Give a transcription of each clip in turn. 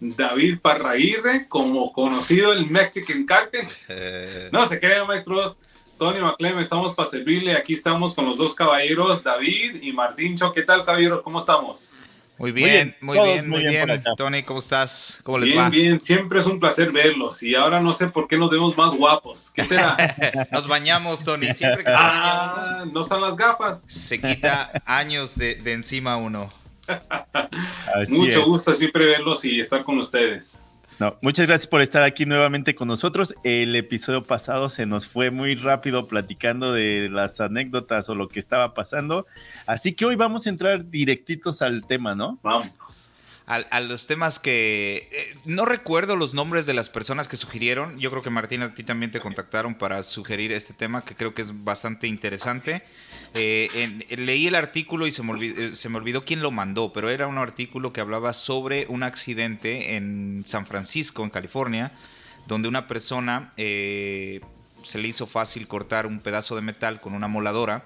David Parraguirre, como conocido el Mexican Carpenter. No se queden, maestros. Tony McLean, estamos para servirle. Aquí estamos con los dos caballeros, David y Martín Cho. ¿Qué tal, caballeros? ¿Cómo estamos? Muy bien, muy bien, muy bien. Tony, ¿cómo estás? ¿Cómo les bien, va? Bien, siempre es un placer verlos. Y ahora no sé por qué nos vemos más guapos. ¿Qué será? nos bañamos, Tony. Siempre que ah, no son las gafas. Se quita años de, de encima uno. Mucho gusto siempre verlos y estar con ustedes. No, muchas gracias por estar aquí nuevamente con nosotros. El episodio pasado se nos fue muy rápido platicando de las anécdotas o lo que estaba pasando. Así que hoy vamos a entrar directitos al tema, ¿no? Vamos. A, los temas que eh, no recuerdo los nombres de las personas que sugirieron. Yo creo que Martín a ti también te contactaron para sugerir este tema que creo que es bastante interesante. Eh, leí el artículo y se me, olvidó, eh, se me, olvidó, quién lo mandó, pero era un artículo que hablaba sobre un accidente en San Francisco, en California, donde una persona eh, se le hizo fácil cortar un pedazo de metal con una moladora,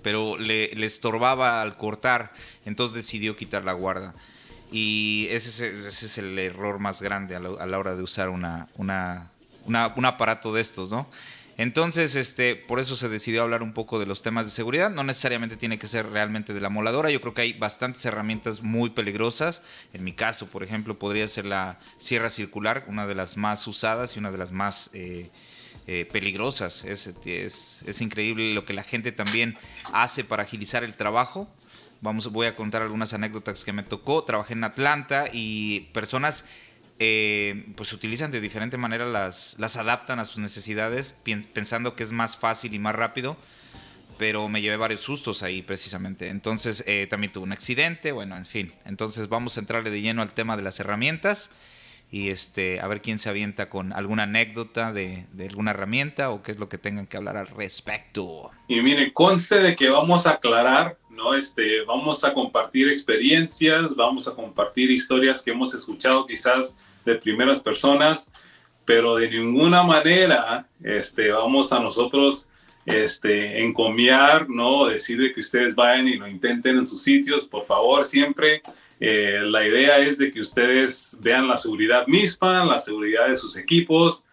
pero le, estorbaba al cortar, entonces decidió quitar la guarda. Y ese es, el error más grande a la, hora de usar una, un aparato de estos, ¿no? Entonces, este, por eso se decidió hablar un poco de los temas de seguridad. No necesariamente tiene que ser realmente de la moladora. Yo creo que hay bastantes herramientas muy peligrosas. En mi caso, por ejemplo, podría ser la sierra circular, una de las más usadas y una de las más eh, eh, peligrosas. Es, es, es, increíble lo que la gente también hace para agilizar el trabajo. Vamos, voy a contar algunas anécdotas que me tocó. Trabajé en Atlanta y personas eh, pues utilizan de diferente manera, las, las adaptan a sus necesidades, pensando que es más fácil y más rápido, pero me llevé varios sustos ahí precisamente. Entonces eh, también tuve un accidente, bueno, en fin. Entonces vamos a entrarle de lleno al tema de las herramientas y este, a ver quién se avienta con alguna anécdota de, de, alguna herramienta o qué es lo que tengan que hablar al respecto. Y mire, conste de que vamos a aclarar, ¿no? Este, vamos a compartir experiencias, vamos a compartir historias que hemos escuchado quizás de primeras personas, pero de ninguna manera este, vamos a nosotros este, encomiar, ¿no? Decir que ustedes vayan y lo intenten en sus sitios, por favor, siempre eh, la idea es de que ustedes vean la seguridad misma, la seguridad de sus equipos.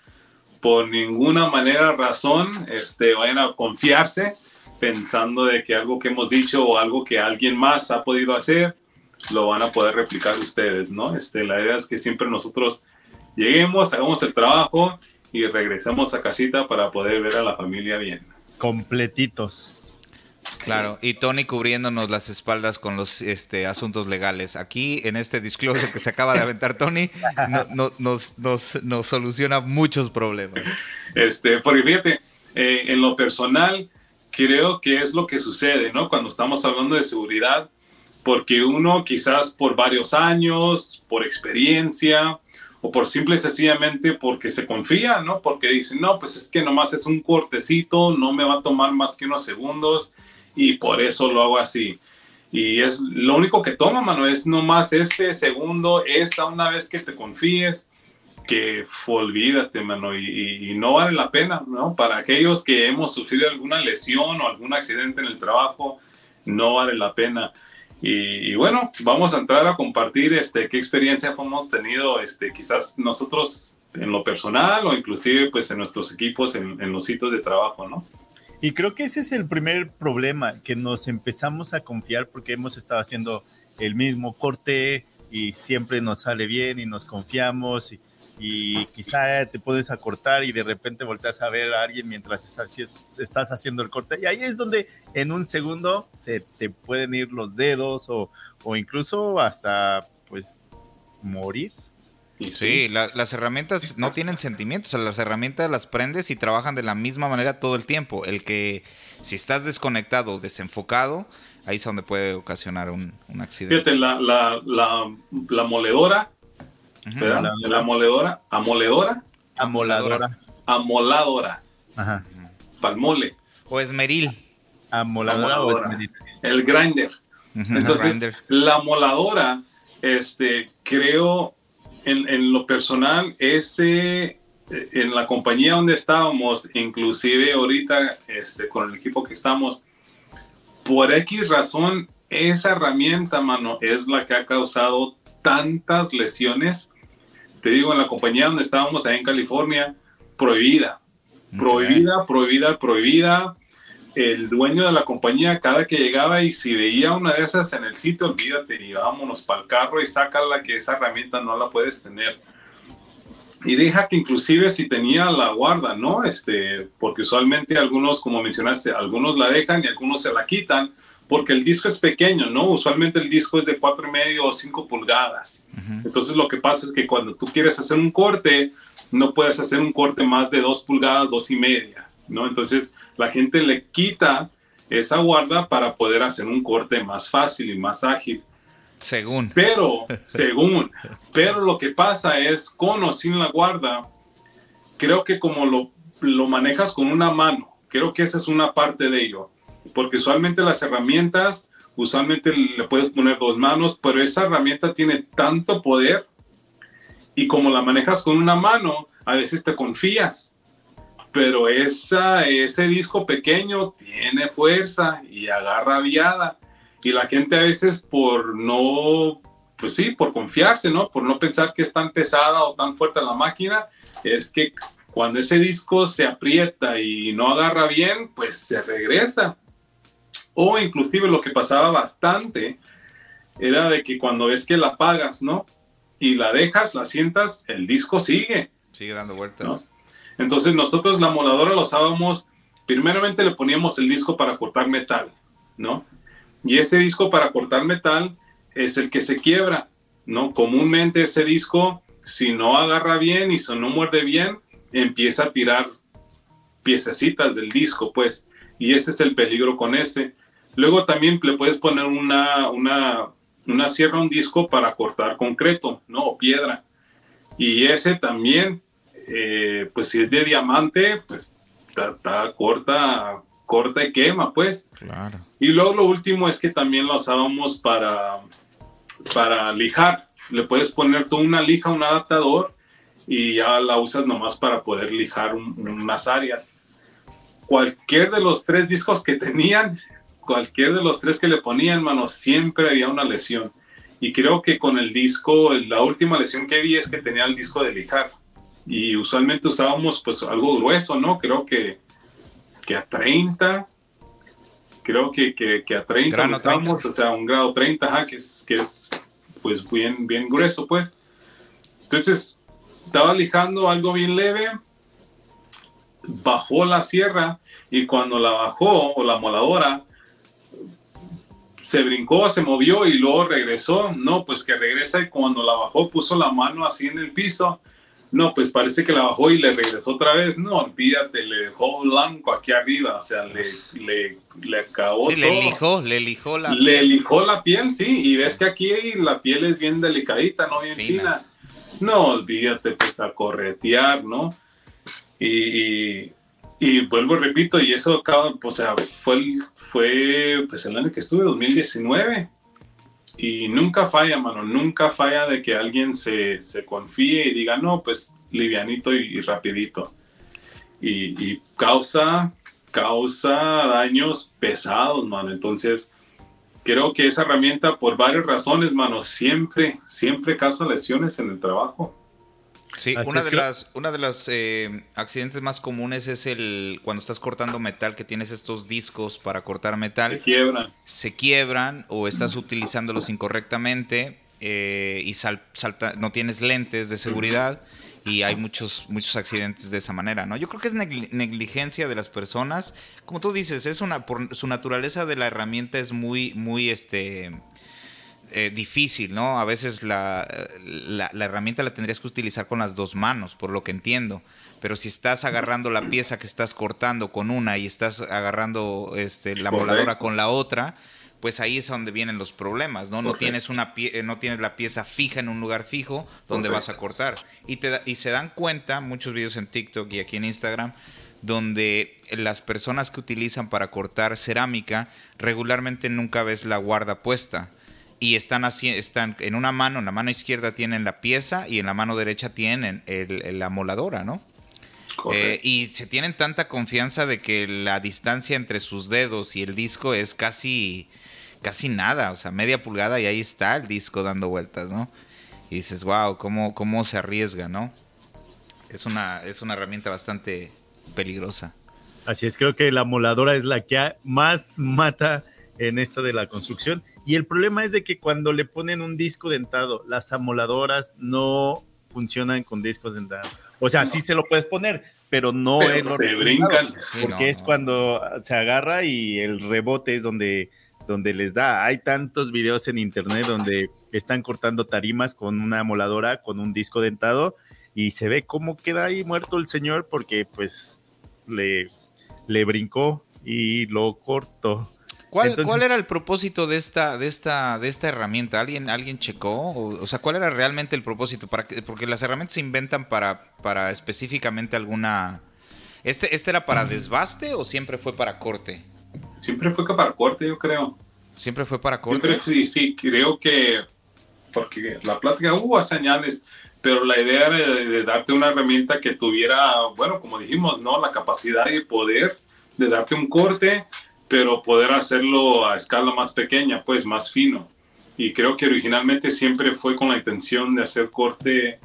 Por ninguna manera, razón, este, vayan a confiarse pensando de que algo que hemos dicho o algo que alguien más ha podido hacer, lo van a poder replicar ustedes, ¿no? Este, la idea es que siempre nosotros lleguemos, hagamos el trabajo y regresemos a casita para poder ver a la familia bien. Completitos. Claro, y Tony cubriéndonos las espaldas con los este, asuntos legales. Aquí, en este disclosure que se acaba de aventar Tony, no, nos, nos, nos, soluciona muchos problemas. Este, porque fíjate, eh, en lo personal, creo que es lo que sucede, ¿no? Cuando estamos hablando de seguridad, porque uno quizás por varios años, por experiencia, o por simple y sencillamente porque se confía, ¿no? Porque dicen, no, pues es que nomás es un cortecito, no me va a tomar más que unos segundos y por eso lo hago así. Y es lo único que toma, mano, es nomás ese segundo, esa una vez que te confíes, que olvídate, mano, y, y, no vale la pena, ¿no? Para aquellos que hemos sufrido alguna lesión o algún accidente en el trabajo, no vale la pena. Y, y, bueno, vamos a entrar a compartir este, qué experiencia hemos tenido, este, quizás nosotros en lo personal o inclusive pues en nuestros equipos, en, en los sitios de trabajo, ¿no? Y creo que ese es el primer problema, que nos empezamos a confiar porque hemos estado haciendo el mismo corte y siempre nos sale bien y nos confiamos y, y quizá te puedes acortar y de repente volteas a ver a alguien mientras estás, estás haciendo el corte y ahí es donde en un segundo se te pueden ir los dedos o, o incluso hasta pues morir Sí, sí la, las herramientas no tienen sentimientos, o sea, las herramientas las prendes y trabajan de la misma manera todo el tiempo. El que si estás desconectado, desenfocado, ahí es donde puede ocasionar un, un accidente. Fíjate, la, la, la, la, moledora ¿verdad? La moledora, amoledora. Amoladora. Amoladora. Ajá. Palmole. O esmeril. Amoladora o Amoladora. esmeril. El grinder. Ujú, Entonces, grinder. la moladora, este, creo, en, en lo personal, ese, eh, en la compañía donde estábamos, inclusive ahorita, este, con el equipo que estamos, por X razón, esa herramienta, mano, es la que ha causado tantas lesiones. Te digo, en la compañía donde estábamos, allá en California, prohibida. Prohibida, prohibida, prohibida. El dueño de la compañía, cada que llegaba y si veía una de esas en el sitio, olvídate, y vámonos para el carro y sácala, que esa herramienta no la puedes tener. Y deja que inclusive si tenía la guarda, ¿no? Este, porque usualmente algunos, como mencionaste, algunos la dejan y algunos se la quitan, porque el disco es pequeño, ¿no? Usualmente el disco es de cuatro y medio o 5 pulgadas. Entonces lo que pasa es que cuando tú quieres hacer un corte, no puedes hacer un corte más de dos pulgadas, dos y media, ¿no? Entonces la gente le quita esa guarda para poder hacer un corte más fácil y más ágil. Según. Pero, según, pero lo que pasa es, con o sin la guarda, creo que como lo, lo manejas con una mano, creo que esa es una parte de ello. Porque usualmente las herramientas, usualmente le puedes poner dos manos, pero esa herramienta tiene tanto poder y como la manejas con una mano, a veces te confías. Pero esa, ese disco pequeño tiene fuerza y agarra viada. Y la gente a veces por no, pues sí, por confiarse, ¿no? Por no pensar que es tan pesada o tan fuerte la máquina, es que cuando ese disco se aprieta y no agarra bien, pues se regresa. O inclusive lo que pasaba bastante era de que cuando ves que la apagas, ¿no? Y la dejas, la sientas, el disco sigue. Sigue dando vueltas. ¿no? Entonces nosotros la moladora la usábamos, primeramente le poníamos el disco para cortar metal, ¿no? Y ese disco para cortar metal es el que se quiebra, ¿no? Comúnmente ese disco, si no agarra bien y si no muerde bien, empieza a tirar piececitas del disco, pues. Y ese es el peligro con ese. Luego también le puedes poner una, una, una sierra a un disco para cortar concreto, ¿no? O piedra. Y ese también, eh, pues si es de diamante, pues está corta, corta y quema, pues. Claro. Y luego lo último es que también lo usábamos para, para lijar. Le puedes poner tú una lija, un adaptador, y ya la usas nomás para poder lijar un- unas áreas. Cualquier de los tres discos que tenían, cualquier de los tres que le ponían, mano, siempre había una lesión. Y creo que con el disco, la última lesión que vi es que tenía el disco de lijar. Y usualmente usábamos pues algo grueso, ¿no? Creo que, que a 30, creo que, que, que a 30 Grano lo usamos, o sea, un grado 30, ajá, que es, que es pues bien, bien grueso, pues. Entonces, estaba lijando algo bien leve, bajó la sierra y cuando la bajó o la moladora, se brincó, se movió y luego regresó. No, pues que regresa y cuando la bajó puso la mano así en el piso. No, pues parece que la bajó y le regresó otra vez. No, olvídate, le dejó blanco aquí arriba. O sea, le, le, le acabó Sí, todo. le lijó, le lijó la. Le lijó la piel, sí, y ves que aquí la piel es bien delicadita, no bien Fina. fina. No, olvídate, pues a corretear, ¿no? Y, y, y vuelvo repito, y eso acaba, o sea, fue, el- fue pues el año que estuve, 2019. Y nunca falla, mano, nunca falla de que alguien se, se confíe y diga, no, pues livianito y, y rapidito. Y, y causa, causa daños pesados, mano. Entonces, creo que esa herramienta, por varias razones, mano, siempre, siempre causa lesiones en el trabajo. Sí, Así una de que- las, una de los eh, accidentes más comunes es el cuando estás cortando metal, que tienes estos discos para cortar Se metal, quiebran. se quiebran o estás utilizándolos incorrectamente eh, y sal- salta, no tienes lentes de seguridad y hay muchos, muchos accidentes de esa manera, ¿no? Yo creo que es negli- negligencia de las personas. Como tú dices, es una, por su naturaleza de la herramienta es muy, muy, este, eh, difícil, ¿no? A veces la, la, la herramienta la tendrías que utilizar con las dos manos, por lo que entiendo. Pero si estás agarrando la pieza que estás cortando con una y estás agarrando este, la Correcto. moladora con la otra, pues ahí es donde vienen los problemas, ¿no? No tienes, una pie no tienes la pieza fija en un lugar fijo donde vas a cortar. Y, te y se dan cuenta, muchos videos en TikTok y aquí en Instagram, donde las personas que utilizan para cortar cerámica regularmente nunca ves la guarda puesta y están así, están en una mano, en la mano izquierda tienen la pieza y en la mano derecha tienen la moladora, ¿no? Eh, y se tienen tanta confianza de que la distancia entre sus dedos y el disco es casi, casi nada, o sea, media pulgada y ahí está el disco dando vueltas, ¿no? Y dices, wow, cómo, cómo se arriesga, ¿no? Es una, es una herramienta bastante peligrosa. Así es, creo que la moladora es la que más mata en esto de la construcción. Y el problema es de que cuando le ponen un disco dentado, las amoladoras no funcionan con discos dentados. O sea, sí se lo puedes poner, pero no es lo te brincan. Porque es cuando se agarra y el rebote es donde, donde les da. Hay tantos videos en internet donde están cortando tarimas con una amoladora, con un disco dentado, y se ve cómo queda ahí muerto el señor porque pues le, le brincó y lo cortó. ¿Cuál, ¿Cuál, era el propósito de esta, de esta, de esta herramienta? ¿Alguien, alguien checó? O, sea, ¿cuál era realmente el propósito? Para que, porque las herramientas se inventan para, para específicamente alguna. ¿Este, ¿Este era para desbaste o siempre fue para corte? Siempre fue para corte, yo creo. ¿Siempre fue para corte? sí, sí, creo que. Porque la plática hubo señales, pero la idea era de, darte una herramienta que tuviera, bueno, como dijimos, ¿no? La capacidad de poder de darte un corte pero poder hacerlo a escala más pequeña, pues más fino. Y creo que originalmente siempre fue con la intención de hacer corte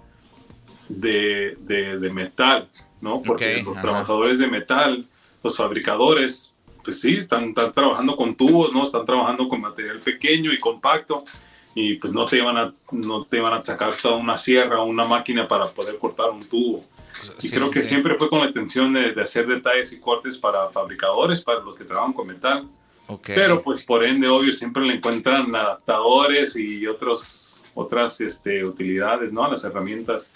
de, de, metal, ¿no? Porque los trabajadores de metal, los fabricadores, pues sí, están, están, trabajando con tubos, ¿no? Están trabajando con material pequeño y compacto y pues no te iban a, no te iban a sacar toda una sierra o una máquina para poder cortar un tubo. Y creo que siempre fue con la intención de, hacer detalles y cortes para fabricadores, para los que trabajan con metal. Pero pues por ende, obvio, siempre le encuentran adaptadores y otros, otras este, utilidades, ¿no? Las herramientas.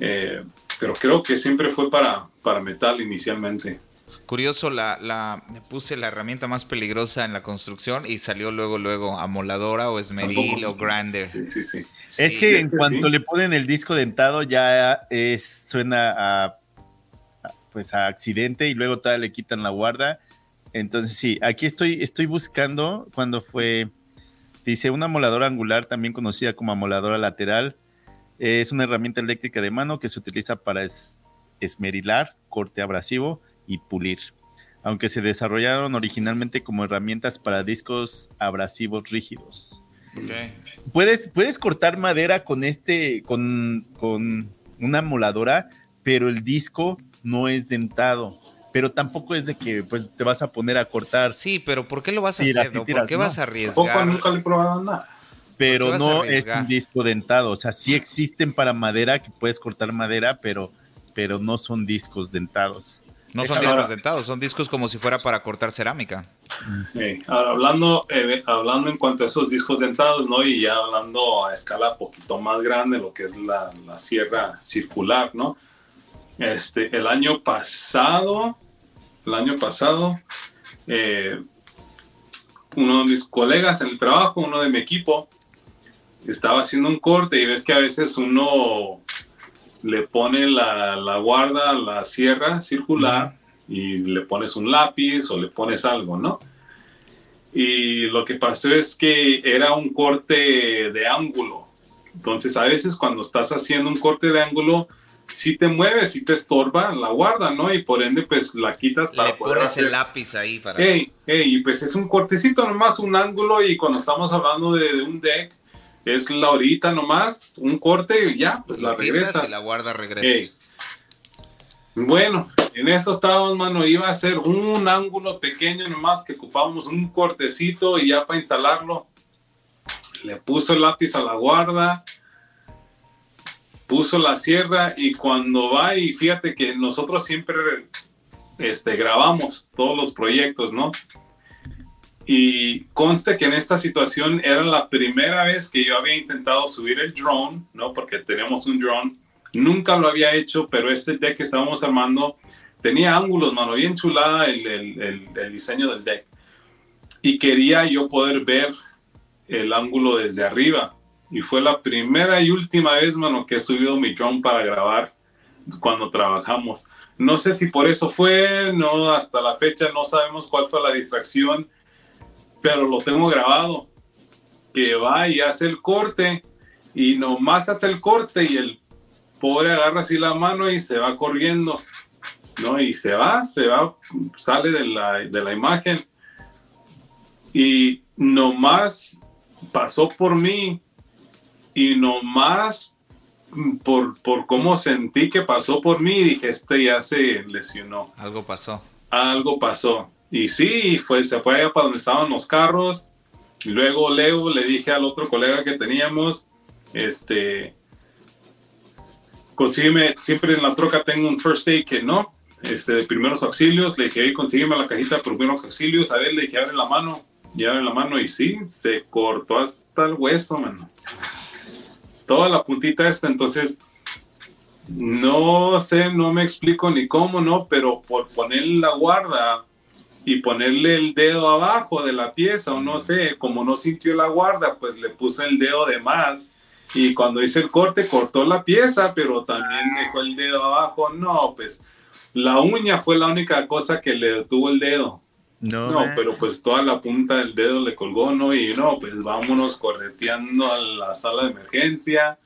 Eh, pero creo que siempre fue para, para metal inicialmente. Curioso, la, la, puse la herramienta más peligrosa en la construcción y salió luego, luego, amoladora o esmeril o grander. Sí, sí, sí. es que en cuanto le ponen el disco dentado ya es, suena a, pues a accidente y luego todavía le quitan la guarda. Entonces sí, aquí estoy, estoy buscando cuando fue, dice una amoladora angular, también conocida como amoladora lateral. Es una herramienta eléctrica de mano que se utiliza para esmerilar, corte abrasivo y pulir, aunque se desarrollaron originalmente como herramientas para discos abrasivos rígidos. Puedes, puedes cortar madera con este, con, con una moladora, pero el disco no es dentado pero tampoco es de que pues te vas a poner a cortar. Sí, pero ¿por qué lo vas a hacer? ¿Por qué vas a arriesgar? nunca le he probado nada. Pero no es un disco dentado, o sea, sí existen para madera que puedes cortar madera, pero pero no son discos dentados. No son discos dentados, son discos como si fuera para cortar cerámica. Ahora, hablando, eh, hablando en cuanto a esos discos dentados, ¿no? Y ya hablando a escala un poquito más grande, lo que es la, la sierra circular, ¿no? Este, el año pasado, el año pasado, eh, uno de mis colegas en el trabajo, uno de mi equipo, estaba haciendo un corte y ves que a veces uno le pone la, la guarda, la sierra circular y le pones un lápiz o le pones algo, ¿no? Y lo que pasó es que era un corte de ángulo. Entonces a veces cuando estás haciendo un corte de ángulo, si te mueves, si te estorba la guarda, ¿no? Y por ende, pues la quitas para Le pones el lápiz ahí para... Hey, hey, pues es un cortecito nomás, un ángulo y cuando estamos hablando de un deck, es la horita nomás, un corte y ya, pues la regresa Y la guarda regresa. Bueno, en eso estábamos, mano. Iba a ser un ángulo pequeño nomás que ocupábamos un cortecito y ya para instalarlo. Le puso el lápiz a la guarda, puso la sierra y cuando va y fíjate que nosotros siempre este, grabamos todos los proyectos, ¿no? Y conste que en esta situación era la primera vez que yo había intentado subir el drone, ¿no? Porque tenemos un drone. Nunca lo había hecho, pero este deck que estábamos armando tenía ángulos, mano, bien chulada el, el, el, diseño del deck. y quería yo poder ver el ángulo desde arriba. Y fue la primera y última vez, mano, que he subido mi drone para grabar cuando trabajamos. No sé si por eso fue, no, hasta la fecha no sabemos cuál fue la distracción, pero lo tengo grabado. Que va y hace el corte y nomás hace el corte y el pobre agarra así la mano y se va corriendo, ¿no? Y se va, se va, sale de la, de la imagen y nomás pasó por mí y nomás por, por cómo sentí que pasó por mí, dije, este ya se lesionó. Algo pasó. Algo pasó. Y sí, fue, se fue allá para donde estaban los carros. luego Leo le dije al otro colega que teníamos, este, consígueme, siempre en la troca tengo un first aid que no, este, de primeros auxilios. Le dije, consígueme la cajita de primeros auxilios. A ver, le dije, abre la mano. Y abre la mano y sí, se cortó hasta el hueso, mano toda la puntita esta, entonces no sé, no me explico ni cómo, ¿no? Pero por poner la guarda y ponerle el dedo abajo de la pieza, o no sé, como no sintió la guarda, pues le puso el dedo de más. Y cuando hice el corte, cortó la pieza, pero también dejó el dedo abajo. No, pues la uña fue la única cosa que le detuvo el dedo. No, pero pues toda la punta del dedo le colgó, ¿no? Y no, pues vámonos correteando a la sala de emergencia,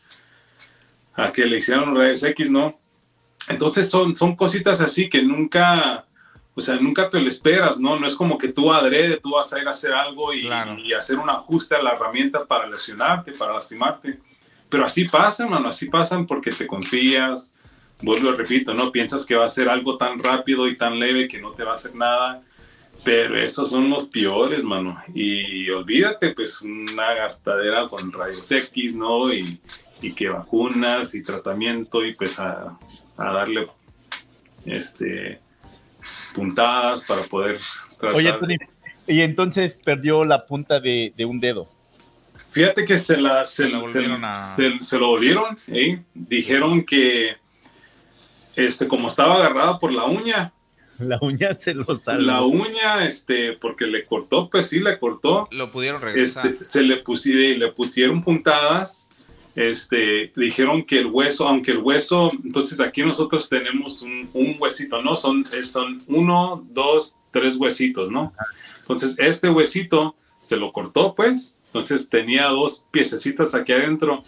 a que le hicieron rayos X, ¿no? Entonces son, son cositas así que nunca, o sea, nunca te lo esperas, ¿no? No es como que tú adrede, tú vas a ir a hacer algo y, y hacer un ajuste a la herramienta para lesionarte, para lastimarte. Pero así pasan, mano, así pasan porque te confías, vuelvo repito, ¿no? Piensas que va a ser algo tan rápido y tan leve que no te va a hacer nada pero esos son los peores, mano. Y olvídate, pues una gastadera con rayos X, ¿no? Y, y que vacunas y tratamiento y pues a, a, darle este puntadas para poder tratar. Oye, y entonces perdió la punta de, de un dedo. Fíjate que se la se, se, se, lo volvieron, ¿eh? dijeron que este como estaba agarrada por la uña, La uña se lo salió. La uña, este, porque le cortó, pues sí, le cortó. Lo pudieron regresar. Este, se le pusieron, le pusieron puntadas. Este, dijeron que el hueso, aunque el hueso, entonces aquí nosotros tenemos un, un huesito, ¿no? Son, son uno, dos, tres huesitos, ¿no? Entonces, este huesito se lo cortó, pues. Entonces tenía dos piececitas aquí adentro.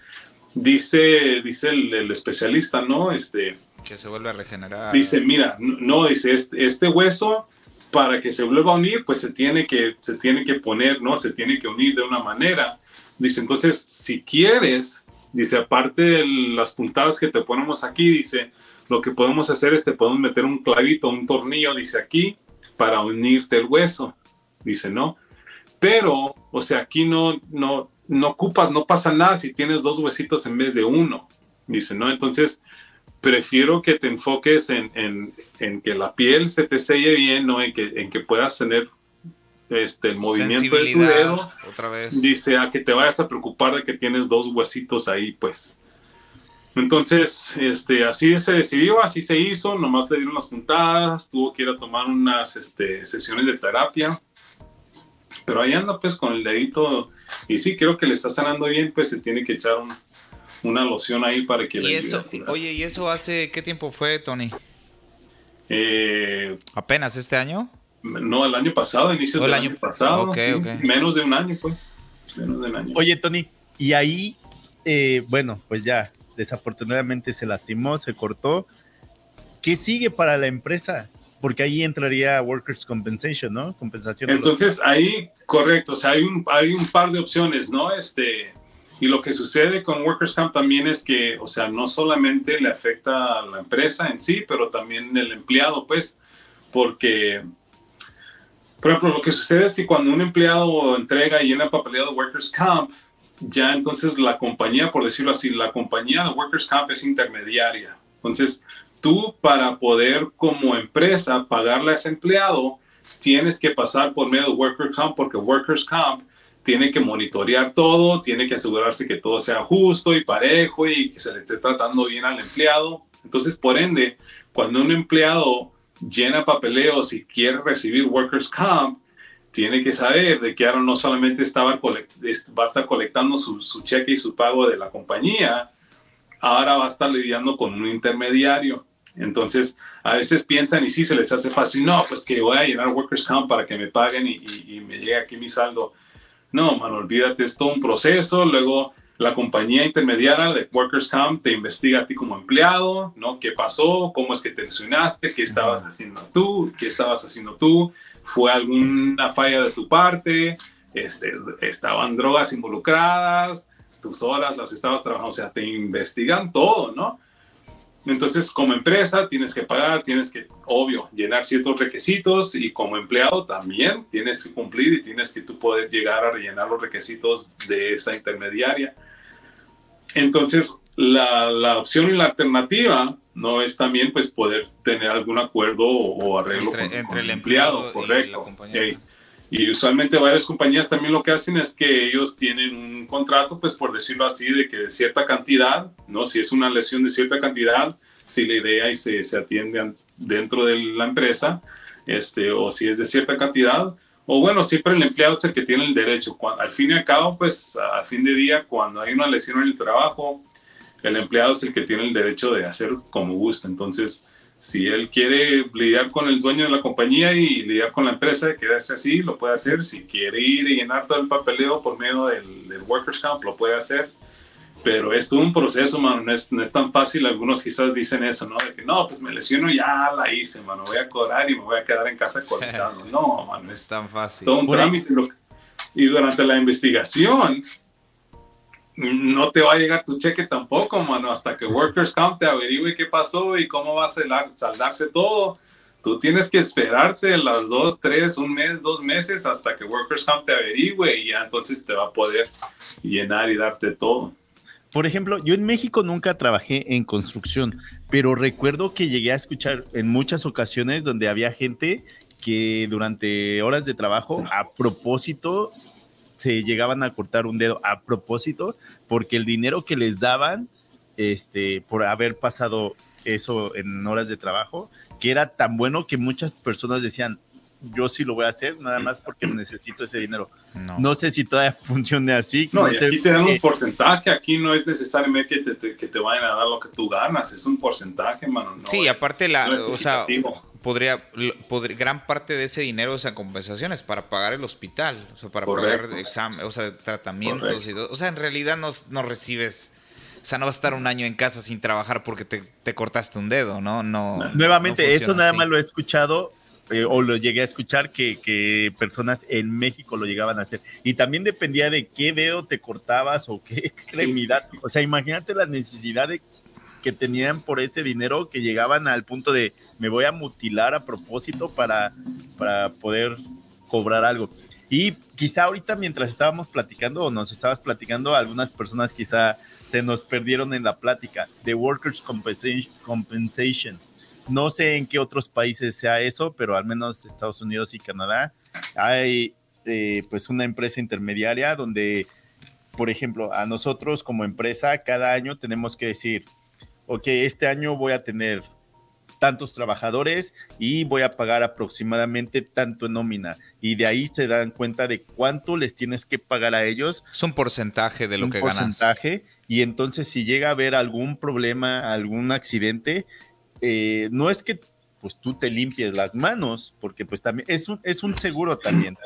Dice, dice el, el especialista, ¿no? Este, que se vuelve a regenerar. Dice, mira, no, dice, este, este, hueso para que se vuelva a unir, pues se tiene, que, se tiene que poner, ¿no? Se tiene que unir de una manera. Dice, entonces, si quieres, dice, aparte de las puntadas que te ponemos aquí, dice, lo que podemos hacer es te podemos meter un clavito, un tornillo, dice aquí, para unirte el hueso. Dice, ¿no? Pero, o sea, aquí no, no, no ocupas, no pasa nada si tienes dos huesitos en vez de uno. Dice, ¿no? Entonces, prefiero que te enfoques en, en, en, que la piel se te selle bien, ¿no? En que, en que puedas tener este, el movimiento de tu dedo. Otra vez. Dice, a que te vayas a preocupar de que tienes dos huesitos ahí, pues. Entonces, este, así se decidió, así se hizo, nomás le dieron las puntadas, tuvo que ir a tomar unas este, sesiones de terapia. Pero ahí anda pues con el dedito, y sí, creo que le está sanando bien, pues se tiene que echar un, una loción ahí para que ¿Y eso, Oye, ¿y eso hace qué tiempo fue, Tony? Eh, ¿Apenas este año? No, el año pasado, inicio del año, pasado. Menos de un año, pues. Menos de un año. Oye, Tony, y ahí, eh, bueno, pues ya, desafortunadamente se lastimó, se cortó. ¿Qué sigue para la empresa? Porque ahí entraría Workers' Compensation, ¿no? Compensación. Entonces, ahí, correcto, o sea, hay un, hay un par de opciones, ¿no? Este, y lo que sucede con Workers Camp también es que, o sea, no solamente le afecta a la empresa en sí, pero también el empleado, pues, porque, por ejemplo, lo que sucede es que cuando un empleado entrega y llena papeleo de Workers Camp, ya entonces la compañía, por decirlo así, la compañía de Workers Camp es intermediaria. Entonces, tú para poder como empresa pagarle a ese empleado, tienes que pasar por medio de Workers Camp porque Workers Camp tiene que monitorear todo, tiene que asegurarse que todo sea justo y parejo y que se le esté tratando bien al empleado. Entonces, por ende, cuando un empleado llena papeleos y quiere recibir workers comp, tiene que saber de que ahora no solamente estaba va a estar colectando su, su, cheque y su pago de la compañía, ahora va a estar lidiando con un intermediario. Entonces, a veces piensan y sí se les hace fácil, no, pues que voy a llenar Workers Comp para que me paguen y, y, me llegue aquí mi saldo. No, mano, olvídate, es todo un proceso. Luego, la compañía intermediaria de Workers Comp te investiga a ti como empleado, ¿no? ¿Qué pasó? ¿Cómo es que te lesionaste? ¿Qué estabas haciendo tú? ¿Qué estabas haciendo tú? ¿Fue alguna falla de tu parte? Este, ¿Estaban drogas involucradas? ¿Tus horas las estabas trabajando? O sea, te investigan todo, ¿no? Entonces, como empresa, tienes que pagar, tienes que, obvio, llenar ciertos requisitos y como empleado también tienes que cumplir y tienes que tú poder llegar a rellenar los requisitos de esa intermediaria. Entonces, la, la opción y la alternativa no es también pues poder tener algún acuerdo o, arreglo entre, el empleado, correcto. Y, usualmente varias compañías también lo que hacen es que ellos tienen un contrato, pues por decirlo así, de que de cierta cantidad, ¿no? Si es una lesión de cierta cantidad, si la idea y se, se atiende dentro de la empresa, este, o si es de cierta cantidad, o bueno, siempre el empleado es el que tiene el derecho. al fin y al cabo, pues a fin de día, cuando hay una lesión en el trabajo, el empleado es el que tiene el derecho de hacer como gusta. Entonces, si él quiere lidiar con el dueño de la compañía y lidiar con la empresa, quedarse así, lo puede hacer. Si quiere ir y llenar todo el papeleo por medio del, del Workers' Comp, lo puede hacer. Pero es todo un proceso, mano. No es, no es, tan fácil. Algunos quizás dicen eso, ¿no? De que no, pues me lesiono, ya la hice, mano. Voy a cobrar y me voy a quedar en casa conectado. No, mano. Es tan fácil. Todo un trámite. Y durante la investigación, no te va a llegar tu cheque tampoco, mano, hasta que Workers Comp te averigüe qué pasó y cómo va a saldarse todo. Tú tienes que esperarte las dos, tres, un mes, dos meses hasta que Workers Comp te averigüe y ya entonces te va a poder llenar y darte todo. Por ejemplo, yo en México nunca trabajé en construcción, pero recuerdo que llegué a escuchar en muchas ocasiones donde había gente que durante horas de trabajo a propósito se llegaban a cortar un dedo a propósito porque el dinero que les daban este, por haber pasado eso en horas de trabajo, que era tan bueno que muchas personas decían, yo sí lo voy a hacer, nada más porque necesito ese dinero. No, sé si todavía funcione así. No, aquí te dan un porcentaje, aquí no es necesariamente que te, que te, vayan a dar lo que tú ganas, es un porcentaje, mano. sí, aparte la, o sea, podría, gran parte de ese dinero, o sea, compensaciones para pagar el hospital, o sea, para pagar examen, o sea, tratamientos y. O sea, en realidad no, no recibes... O sea, no vas a estar un año en casa sin trabajar porque te, te cortaste un dedo, ¿no? no Nuevamente, eso nada más lo he escuchado eh, o lo llegué a escuchar que, personas en México lo llegaban a hacer. Y también dependía de qué dedo te cortabas o qué extremidad. O sea, imagínate la necesidad de, que tenían por ese dinero que llegaban al punto de me voy a mutilar a propósito para, para poder cobrar algo. Y quizá ahorita mientras estábamos platicando o nos estabas platicando, algunas personas quizá se nos perdieron en la plática de Workers' Compensation no sé en qué otros países sea eso, pero al menos Estados Unidos y Canadá hay eh, pues una empresa intermediaria donde, por ejemplo, a nosotros como empresa cada año tenemos que decir, ok, este año voy a tener tantos trabajadores y voy a pagar aproximadamente tanto en nómina. Y de ahí se dan cuenta de cuánto les tienes que pagar a ellos. Es un porcentaje de lo que ganas. Un porcentaje. Y entonces si llega a haber algún problema, algún accidente, eh, no es que pues tú te limpies las manos, porque pues también es un, es un seguro también.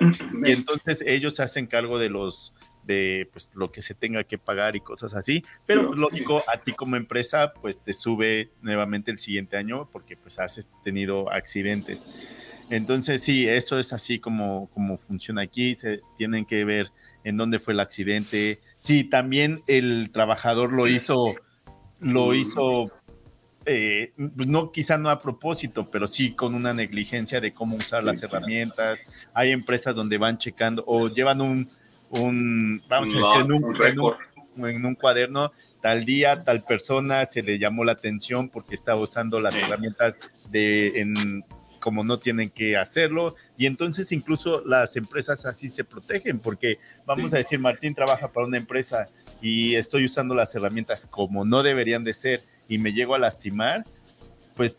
Y entonces ellos se hacen cargo de los de pues lo que se tenga que pagar y cosas así, pero lógico, a ti como empresa pues te sube nuevamente el siguiente año porque pues has tenido accidentes. Entonces sí, eso es así como, como funciona aquí, se tienen que ver en dónde fue el accidente, si también el trabajador lo hizo, lo hizo eh, pues no, quizá no a propósito, pero sí con una negligencia de cómo usar las herramientas. Hay empresas donde van checando o llevan un, un vamos a decir, en un, en un, cuaderno, tal día, tal persona se le llamó la atención porque estaba usando las herramientas de, en, como no tienen que hacerlo. Y entonces incluso las empresas así se protegen porque vamos a decir, Martín trabaja para una empresa y estoy usando las herramientas como no deberían de ser y me llego a lastimar, pues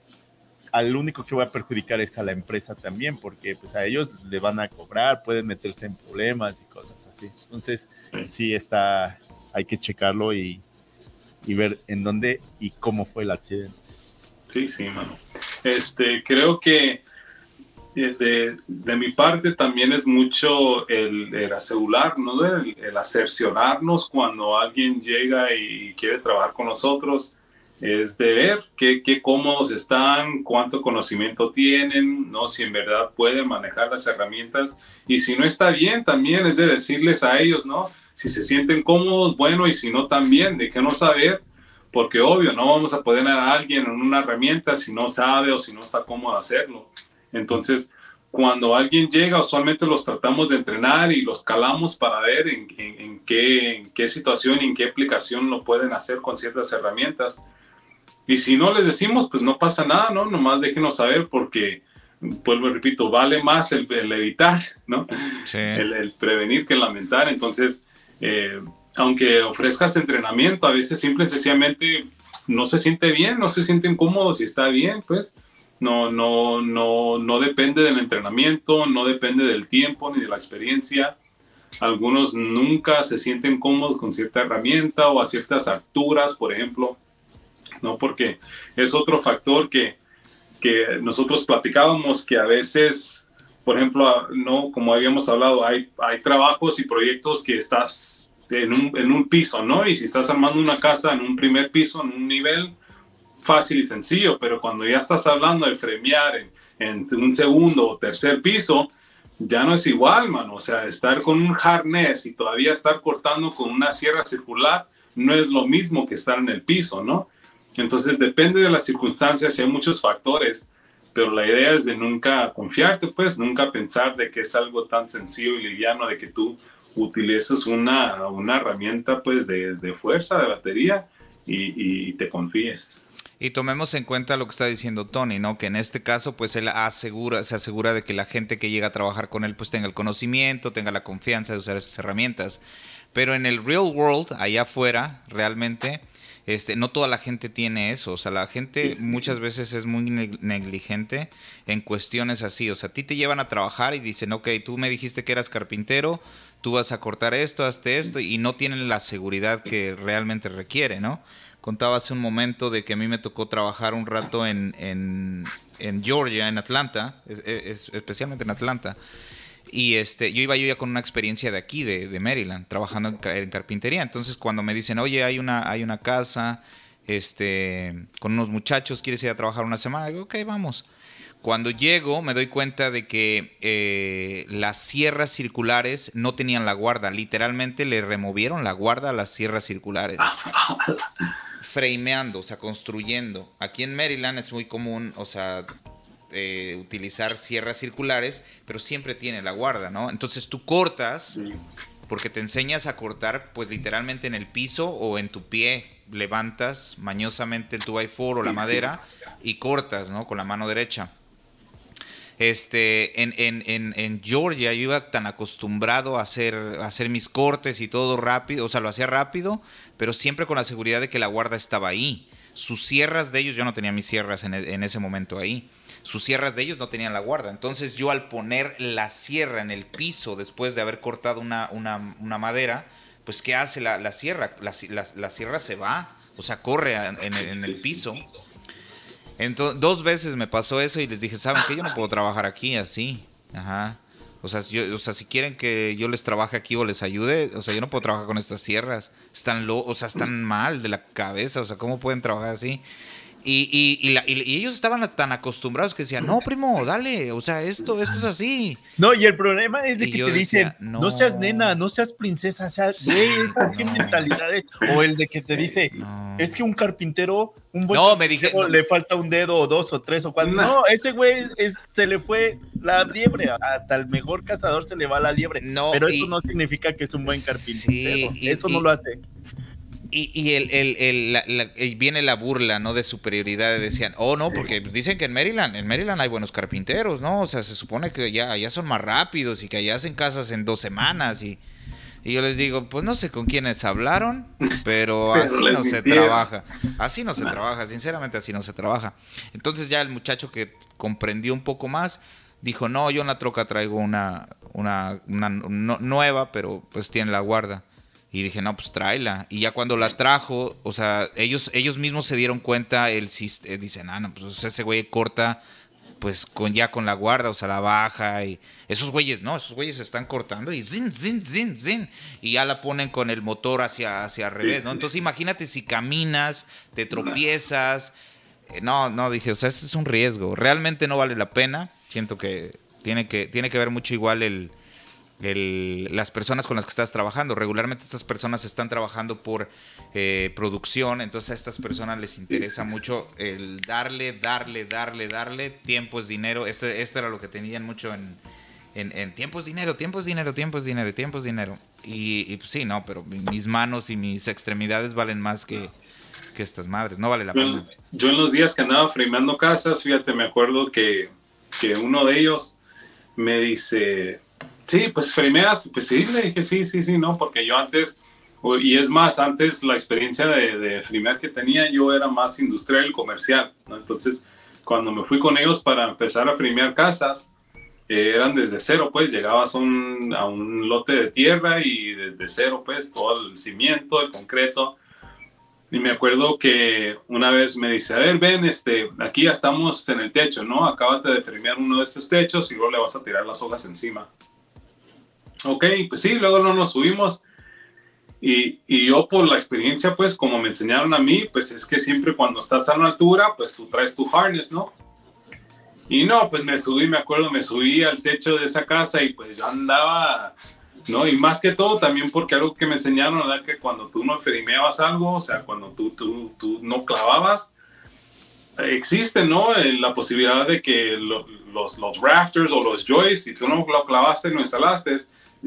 al único que voy a perjudicar es a la empresa también, porque pues a ellos le van a cobrar, pueden meterse en problemas y cosas así. Entonces, sí está, hay que checarlo y, y ver en dónde y cómo fue el accidente. Sí, sí, mano. Este, creo que eh, de, de, mi parte también es mucho el, el asegurar, ¿no? el, el cuando alguien llega y quiere trabajar con nosotros es de ver qué, qué, cómodos están, cuánto conocimiento tienen, ¿no? si en verdad pueden manejar las herramientas y si no está bien también es de decirles a ellos, ¿no? Si se sienten cómodos, bueno, y si no también, de saber, porque obvio, no vamos a poner a alguien en una herramienta si no sabe o si no está cómodo hacerlo. Entonces, cuando alguien llega, usualmente los tratamos de entrenar y los calamos para ver en, qué, en qué situación en qué aplicación lo pueden hacer con ciertas herramientas y si no les decimos, pues no pasa nada, ¿no? Nomás déjenos saber porque, vuelvo y repito, vale más el, el evitar, ¿no? Sí. El, el, prevenir que lamentar. Entonces, eh, aunque ofrezcas entrenamiento, a veces simple y sencillamente no se siente bien, no se siente incómodo si está bien, pues no, no, no, no depende del entrenamiento, no depende del tiempo ni de la experiencia. Algunos nunca se sienten cómodos con cierta herramienta o a ciertas alturas, por ejemplo ¿no? Porque es otro factor que, que nosotros platicábamos que a veces, por ejemplo, no, como habíamos hablado, hay, hay trabajos y proyectos que estás en un, en un piso, ¿no? Y si estás armando una casa en un primer piso, en un nivel fácil y sencillo, pero cuando ya estás hablando de fremear en, en un segundo o tercer piso, ya no es igual, mano. O sea, estar con un harness y todavía estar cortando con una sierra circular no es lo mismo que estar en el piso, ¿no? Entonces depende de las circunstancias y hay muchos factores, pero la idea es de nunca confiarte, pues nunca pensar de que es algo tan sencillo y liviano de que tú utilices una, una herramienta pues de, de fuerza, de batería y, y te confíes. Y tomemos en cuenta lo que está diciendo Tony, ¿no? Que en este caso, pues él asegura, se asegura de que la gente que llega a trabajar con él, pues tenga el conocimiento, tenga la confianza de usar esas herramientas. Pero en el real world, allá afuera, realmente, este, no toda la gente tiene eso, o sea, la gente muchas veces es muy negligente en cuestiones así, o sea, a ti te llevan a trabajar y dicen, ok, tú me dijiste que eras carpintero, tú vas a cortar esto, hazte esto, y no tienen la seguridad que realmente requiere, ¿no? Contaba hace un momento de que a mí me tocó trabajar un rato en, en, en Georgia, en Atlanta, es, es, especialmente en Atlanta, y este, yo iba yo ya con una experiencia de aquí, de, de Maryland, trabajando en, en, carpintería. Entonces, cuando me dicen, oye, hay una, hay una casa este, con unos muchachos, ¿quieres ir a trabajar una semana? Digo, ok, vamos. Cuando llego, me doy cuenta de que eh, las sierras circulares no tenían la guarda. Literalmente le removieron la guarda a las sierras circulares. Frameando, o sea, construyendo. Aquí en Maryland es muy común, o sea, eh, utilizar sierras circulares, pero siempre tiene la guarda, ¿no? Entonces tú cortas, porque te enseñas a cortar, pues literalmente en el piso o en tu pie, levantas mañosamente el 2x4 o la madera y cortas, ¿no? Con la mano derecha. Este, en, en, en, en, Georgia yo iba tan acostumbrado a hacer, a hacer mis cortes y todo rápido, o sea, lo hacía rápido, pero siempre con la seguridad de que la guarda estaba ahí. Sus sierras de ellos, yo no tenía mis sierras en, en ese momento ahí sus sierras de ellos no tenían la guarda. Entonces yo al poner la sierra en el piso después de haber cortado una, una, una madera, pues ¿qué hace la, la sierra? La, la, la, sierra se va, o sea, corre en, en, en el piso. Entonces, dos veces me pasó eso y les dije, ¿saben qué? Yo no puedo trabajar aquí así. Ajá. O sea, yo, o sea, si quieren que yo les trabaje aquí o les ayude, o sea, yo no puedo trabajar con estas sierras. Están, lo, o sea, están mal de la cabeza. O sea, ¿cómo pueden trabajar así? Y, y, y, la, y, ellos estaban tan acostumbrados que decían, no, primo, dale, o sea, esto, esto es así. No, y el problema es de que te dicen, no. no. seas nena, no seas princesa, o sea, güey, ¿qué no. mentalidad es? O el de que te dice, no. es que un carpintero, un buen no, me dije, le falta un dedo o dos o tres o cuatro. No, ese güey es, se le fue la liebre, hasta el mejor cazador se le va la liebre. No, pero eso no significa que es un buen carpintero, sí, eso no lo hace. Y, y el, el, el, la, la, viene la burla, ¿no? De superioridad. Decían, oh, no, porque dicen que en Maryland, en Maryland hay buenos carpinteros, ¿no? O sea, se supone que allá, allá son más rápidos y que allá hacen casas en dos semanas. Y Y yo les digo, pues no sé con quiénes hablaron, pero así no se trabaja. Así no se trabaja, sinceramente así no se trabaja. Entonces ya el muchacho que comprendió un poco más, dijo, no, yo en la troca traigo una, una, nueva, pero pues tiene la guarda. Y dije, no, pues tráela. Y ya cuando la trajo, o sea, ellos, ellos mismos se dieron cuenta, el, eh, dicen, ah, no, pues ese güey corta pues con ya con la guarda, o sea, la baja y esos güeyes, no, esos güeyes se están cortando y zin, zin, zin, zin, y ya la ponen con el motor hacia, hacia al revés, ¿no? Entonces imagínate si caminas, te tropiezas, eh, no, no, dije, o sea, ese es un riesgo, realmente no vale la pena, siento que tiene que, tiene que ver mucho igual el, las personas con las que estás trabajando. Regularmente estas personas están trabajando por eh, producción, entonces a estas personas les interesa mucho el darle, darle, darle, darle. Tiempo es dinero. Este, este era lo que tenían mucho en, en, tiempo es dinero, tiempo es dinero, tiempo es dinero, tiempo es dinero. Y, pues sí, no, pero mis manos y mis extremidades valen más que, que estas madres. No vale la pena. Yo en los días que andaba fremeando casas, fíjate, me acuerdo que, que uno de ellos me dice Sí, pues frimeas, pues sí, le dije sí, sí, sí, no, porque yo antes, y es más, antes la experiencia de, de que tenía, yo era más industrial y comercial, ¿no? Entonces, cuando me fui con ellos para empezar a frimear casas, eh, eran desde cero, pues llegabas a un, a un lote de tierra y desde cero, pues todo el cimiento, el concreto. Y me acuerdo que una vez me dice, a ver, ven, este, aquí ya estamos en el techo, ¿no? Acábate de frimear uno de estos techos y luego le vas a tirar las hojas encima. Ok, pues sí, luego no nos subimos. Y, y, yo por la experiencia, pues como me enseñaron a mí, pues es que siempre cuando estás a una altura, pues tú traes tu harness, ¿no? Y no, pues me subí, me acuerdo, me subí al techo de esa casa y pues yo andaba, ¿no? Y más que todo también porque algo que me enseñaron era que cuando tú no frimeabas algo, o sea, cuando tú, tú, tú no clavabas, existe, ¿no? Eh, la posibilidad de que los, los rafters o los joists, si tú no lo clavaste, no instalaste,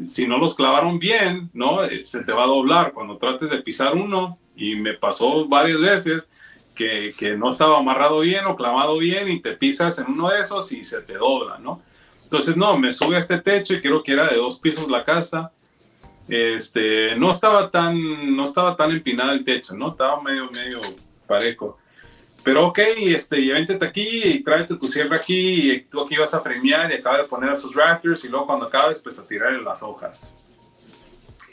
si no los clavaron bien, ¿no? Eh, se te va a doblar cuando trates de pisar uno. Y me pasó varias veces que, que, no estaba amarrado bien o clavado bien y te pisas en uno de esos y se te dobla, ¿no? Entonces, no, me sube a este techo y creo que era de dos pisos la casa. Este, no estaba tan, no estaba tan empinada el techo, ¿no? Estaba medio, medio parejo. Pero ok, este, y aquí y tráete tu cierre aquí y tú aquí vas a premiar y acaba de poner a sus rafters y luego cuando acabes pues a tirarle las hojas.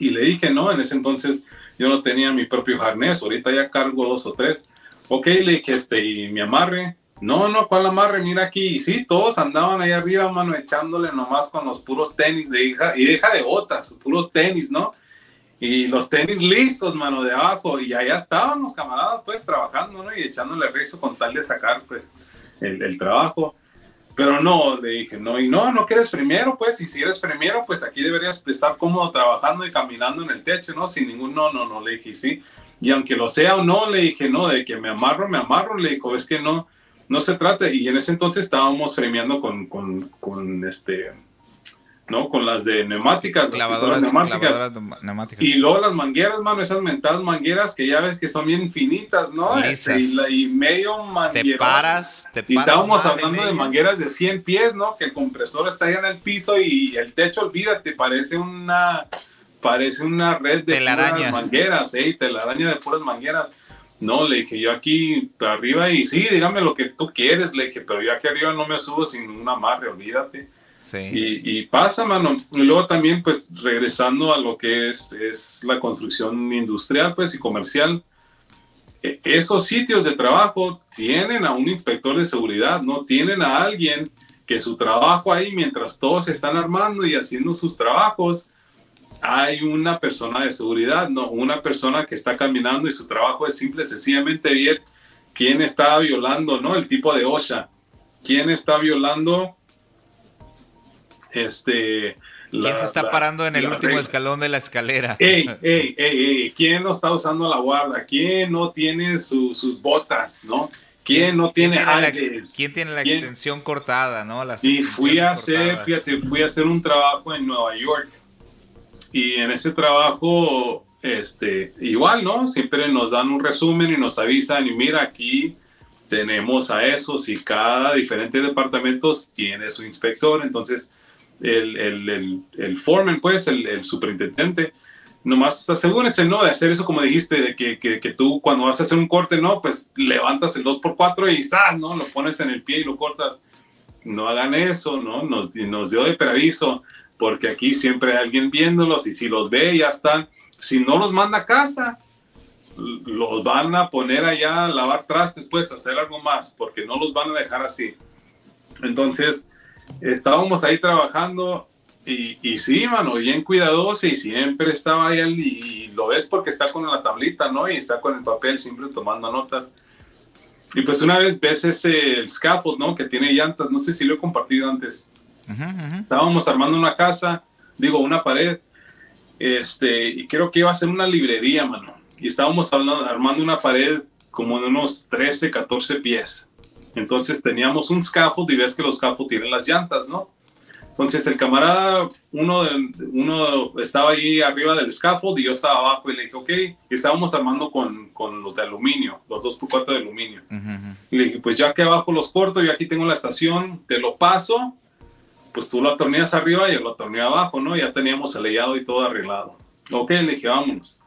Y le dije, no, en ese entonces yo no tenía mi propio harnés, ahorita ya cargo dos o tres. Ok, le dije, este, y mi amarre. No, no, ¿cuál amarre? Mira aquí. Y sí, todos andaban ahí arriba, mano, echándole nomás con los puros tenis de hija y deja de botas, puros tenis, ¿no? Y los tenis listos, mano, de abajo, y allá estaban camaradas, pues, trabajando, ¿no? Y echándole rizo con tal de sacar, pues, el, trabajo. Pero no, le dije, no, y no, no quieres primero, pues, y si eres primero, pues aquí deberías estar cómodo trabajando y caminando en el techo, ¿no? Sin ningún no, no, no, le dije, sí. Y aunque lo sea o no, le dije, no, de que me amarro, me amarro, le dijo, es que no, no se trata. Y en ese entonces estábamos premiando con, con, con este, ¿no? Con las de neumáticas, clavadoras, neumáticas. Y luego las mangueras, mano, esas mentadas mangueras que ya ves que son bien finitas, ¿no? Este, y, medio manguera. Te paras, te paras. Y estábamos hablando de mangueras de 100 pies, ¿no? Que el compresor está allá en el piso y el techo, olvídate, parece una parece una red de puras mangueras, ¿eh? Telaraña de puras mangueras. No, le dije yo aquí arriba y sí, dígame lo que tú quieres, le dije, pero yo aquí arriba no me subo sin un amarre, olvídate. Y, pasa, mano. Y luego también, pues, regresando a lo que es, es la construcción industrial, pues, y comercial, e, esos sitios de trabajo tienen a un inspector de seguridad, ¿no? Tienen a alguien que su trabajo ahí, mientras todos están armando y haciendo sus trabajos, hay una persona de seguridad, ¿no? Una persona que está caminando y su trabajo es simple, sencillamente ver quién está violando, ¿no? El tipo de OSHA. ¿Quién está violando este, ¿Quién se está parando en el último escalón de la escalera? Ey, ey, ey, ¿Quién no está usando la guarda? ¿Quién no tiene sus botas, no? ¿Quién no tiene, ¿Quién tiene la extensión cortada, no? y fui a hacer, fíjate, fui a hacer un trabajo en Nueva York. Y en ese trabajo, este, igual, ¿no? Siempre nos dan un resumen y nos avisan y mira aquí tenemos a esos y cada diferente departamento tiene su inspector, entonces el, el, el, el foreman, pues, el, el, superintendente, nomás asegúrense, ¿no? De hacer eso como dijiste, de que, que, que, tú cuando vas a hacer un corte, ¿no? Pues levantas el 2x4 y ¡zas! ¿no? Lo pones en el pie y lo cortas. No hagan eso, ¿no? Nos, nos dio de preaviso, porque aquí siempre hay alguien viéndolos y si los ve, ya están. Si no los manda a casa, los van a poner allá a lavar trastes, pues, a hacer algo más, porque no los van a dejar así. Entonces, estábamos ahí trabajando y, y sí, mano, bien cuidadoso y siempre estaba ahí y, lo ves porque está con la tablita, ¿no? Y está con el papel siempre tomando notas. Y pues una vez ves ese el scaffold, ¿no? Que tiene llantas, no sé si lo he compartido antes. Estábamos armando una casa, digo, una pared, este, y creo que iba a ser una librería, mano. Y estábamos hablando, armando una pared como de unos 13, 14 pies. Entonces teníamos un scaffold y ves que los scaffold tienen las llantas, ¿no? Entonces el camarada, uno, uno estaba ahí arriba del scaffold y yo estaba abajo y le dije, ok, y estábamos armando con, con los de aluminio, los dos por cuatro de aluminio. Y le dije, pues ya que abajo los corto, yo aquí tengo la estación, te lo paso, pues tú lo atornillas arriba y yo lo atornillo abajo, ¿no? Ya teníamos el sellado y todo arreglado. Ok, le dije, vámonos.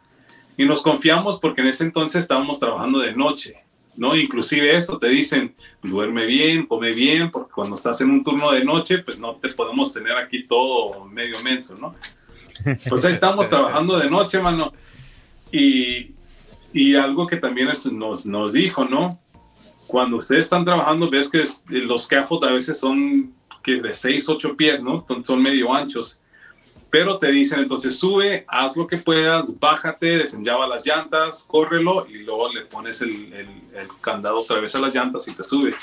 Y nos confiamos porque en ese entonces estábamos trabajando de noche. ¿No? Inclusive eso, te dicen, duerme bien, come bien, porque cuando estás en un turno de noche, pues no te podemos tener aquí todo medio menso, ¿no? Pues ahí estamos trabajando de noche, mano. Y, y algo que también nos, nos dijo, ¿no? Cuando ustedes están trabajando, ves que los scaffolds a veces son que de 6, 8 pies, ¿no? Son, son medio anchos pero te dicen entonces sube, haz lo que puedas, bájate, desenllava las llantas, córrelo y luego le pones el, el, candado otra vez a las llantas y te sube.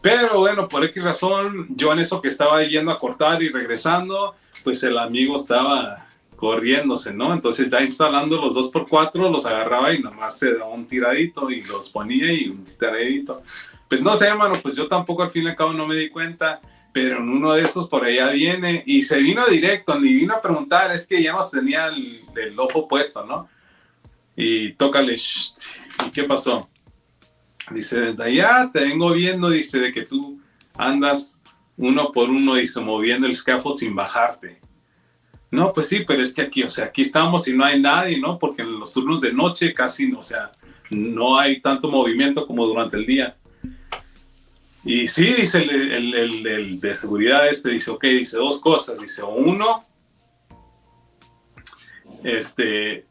Pero bueno, por X razón, yo en eso que estaba yendo a cortar y regresando, pues el amigo estaba corriéndose, ¿no? Entonces ya instalando los 2x4, los agarraba y nomás se daba un tiradito y los ponía y un tiradito. Pues no sé, hermano, pues yo tampoco al fin y al cabo no me di cuenta pero en uno de esos por allá viene y se vino directo, ni vino a preguntar, es que ya nos tenía el, ojo puesto, ¿no? Y tócale, ¿y qué pasó? Dice, desde allá te vengo viendo, dice, de que tú andas uno por uno, dice, moviendo el scaffold sin bajarte. No, pues sí, pero es que aquí, o sea, aquí estamos y no hay nadie, ¿no? Porque en los turnos de noche casi, o sea, no hay tanto movimiento como durante el día. Y sí, dice el, el, de seguridad este, dice, ok, dice dos cosas. Dice, uno, este,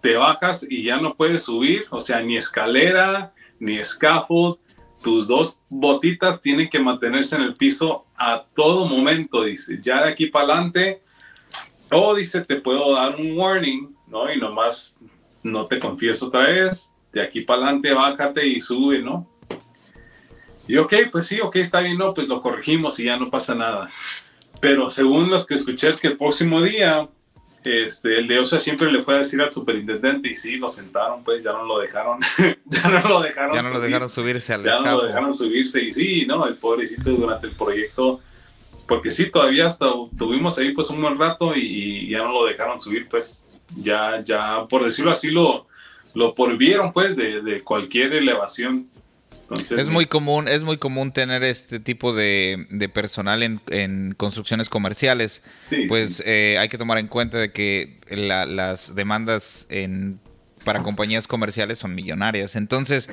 te bajas y ya no puedes subir, o sea, ni escalera, ni scaffold, tus dos botitas tienen que mantenerse en el piso a todo momento, dice, ya de aquí para adelante, o dice, te puedo dar un warning, ¿no? Y nomás no te confieso otra vez, de aquí para adelante bájate y sube, ¿no? Y ok, pues sí, ok, está bien, no, pues lo corregimos y ya no pasa nada. Pero según los que escuché, que el próximo día, este, el de OSA siempre le fue a decir al superintendente y sí, lo sentaron, pues ya no lo dejaron, ya no lo dejaron. Ya no lo dejaron subirse al Ya no lo dejaron subirse y sí, no, el pobrecito durante el proyecto, porque sí, todavía hasta tuvimos ahí pues un buen rato y, ya no lo dejaron subir, pues ya, ya, por decirlo así, lo, lo prohibieron pues de, de cualquier elevación es muy común, es muy común tener este tipo de, personal en, construcciones comerciales. pues eh, hay que tomar en cuenta de que las demandas en, para compañías comerciales son millonarias. Entonces,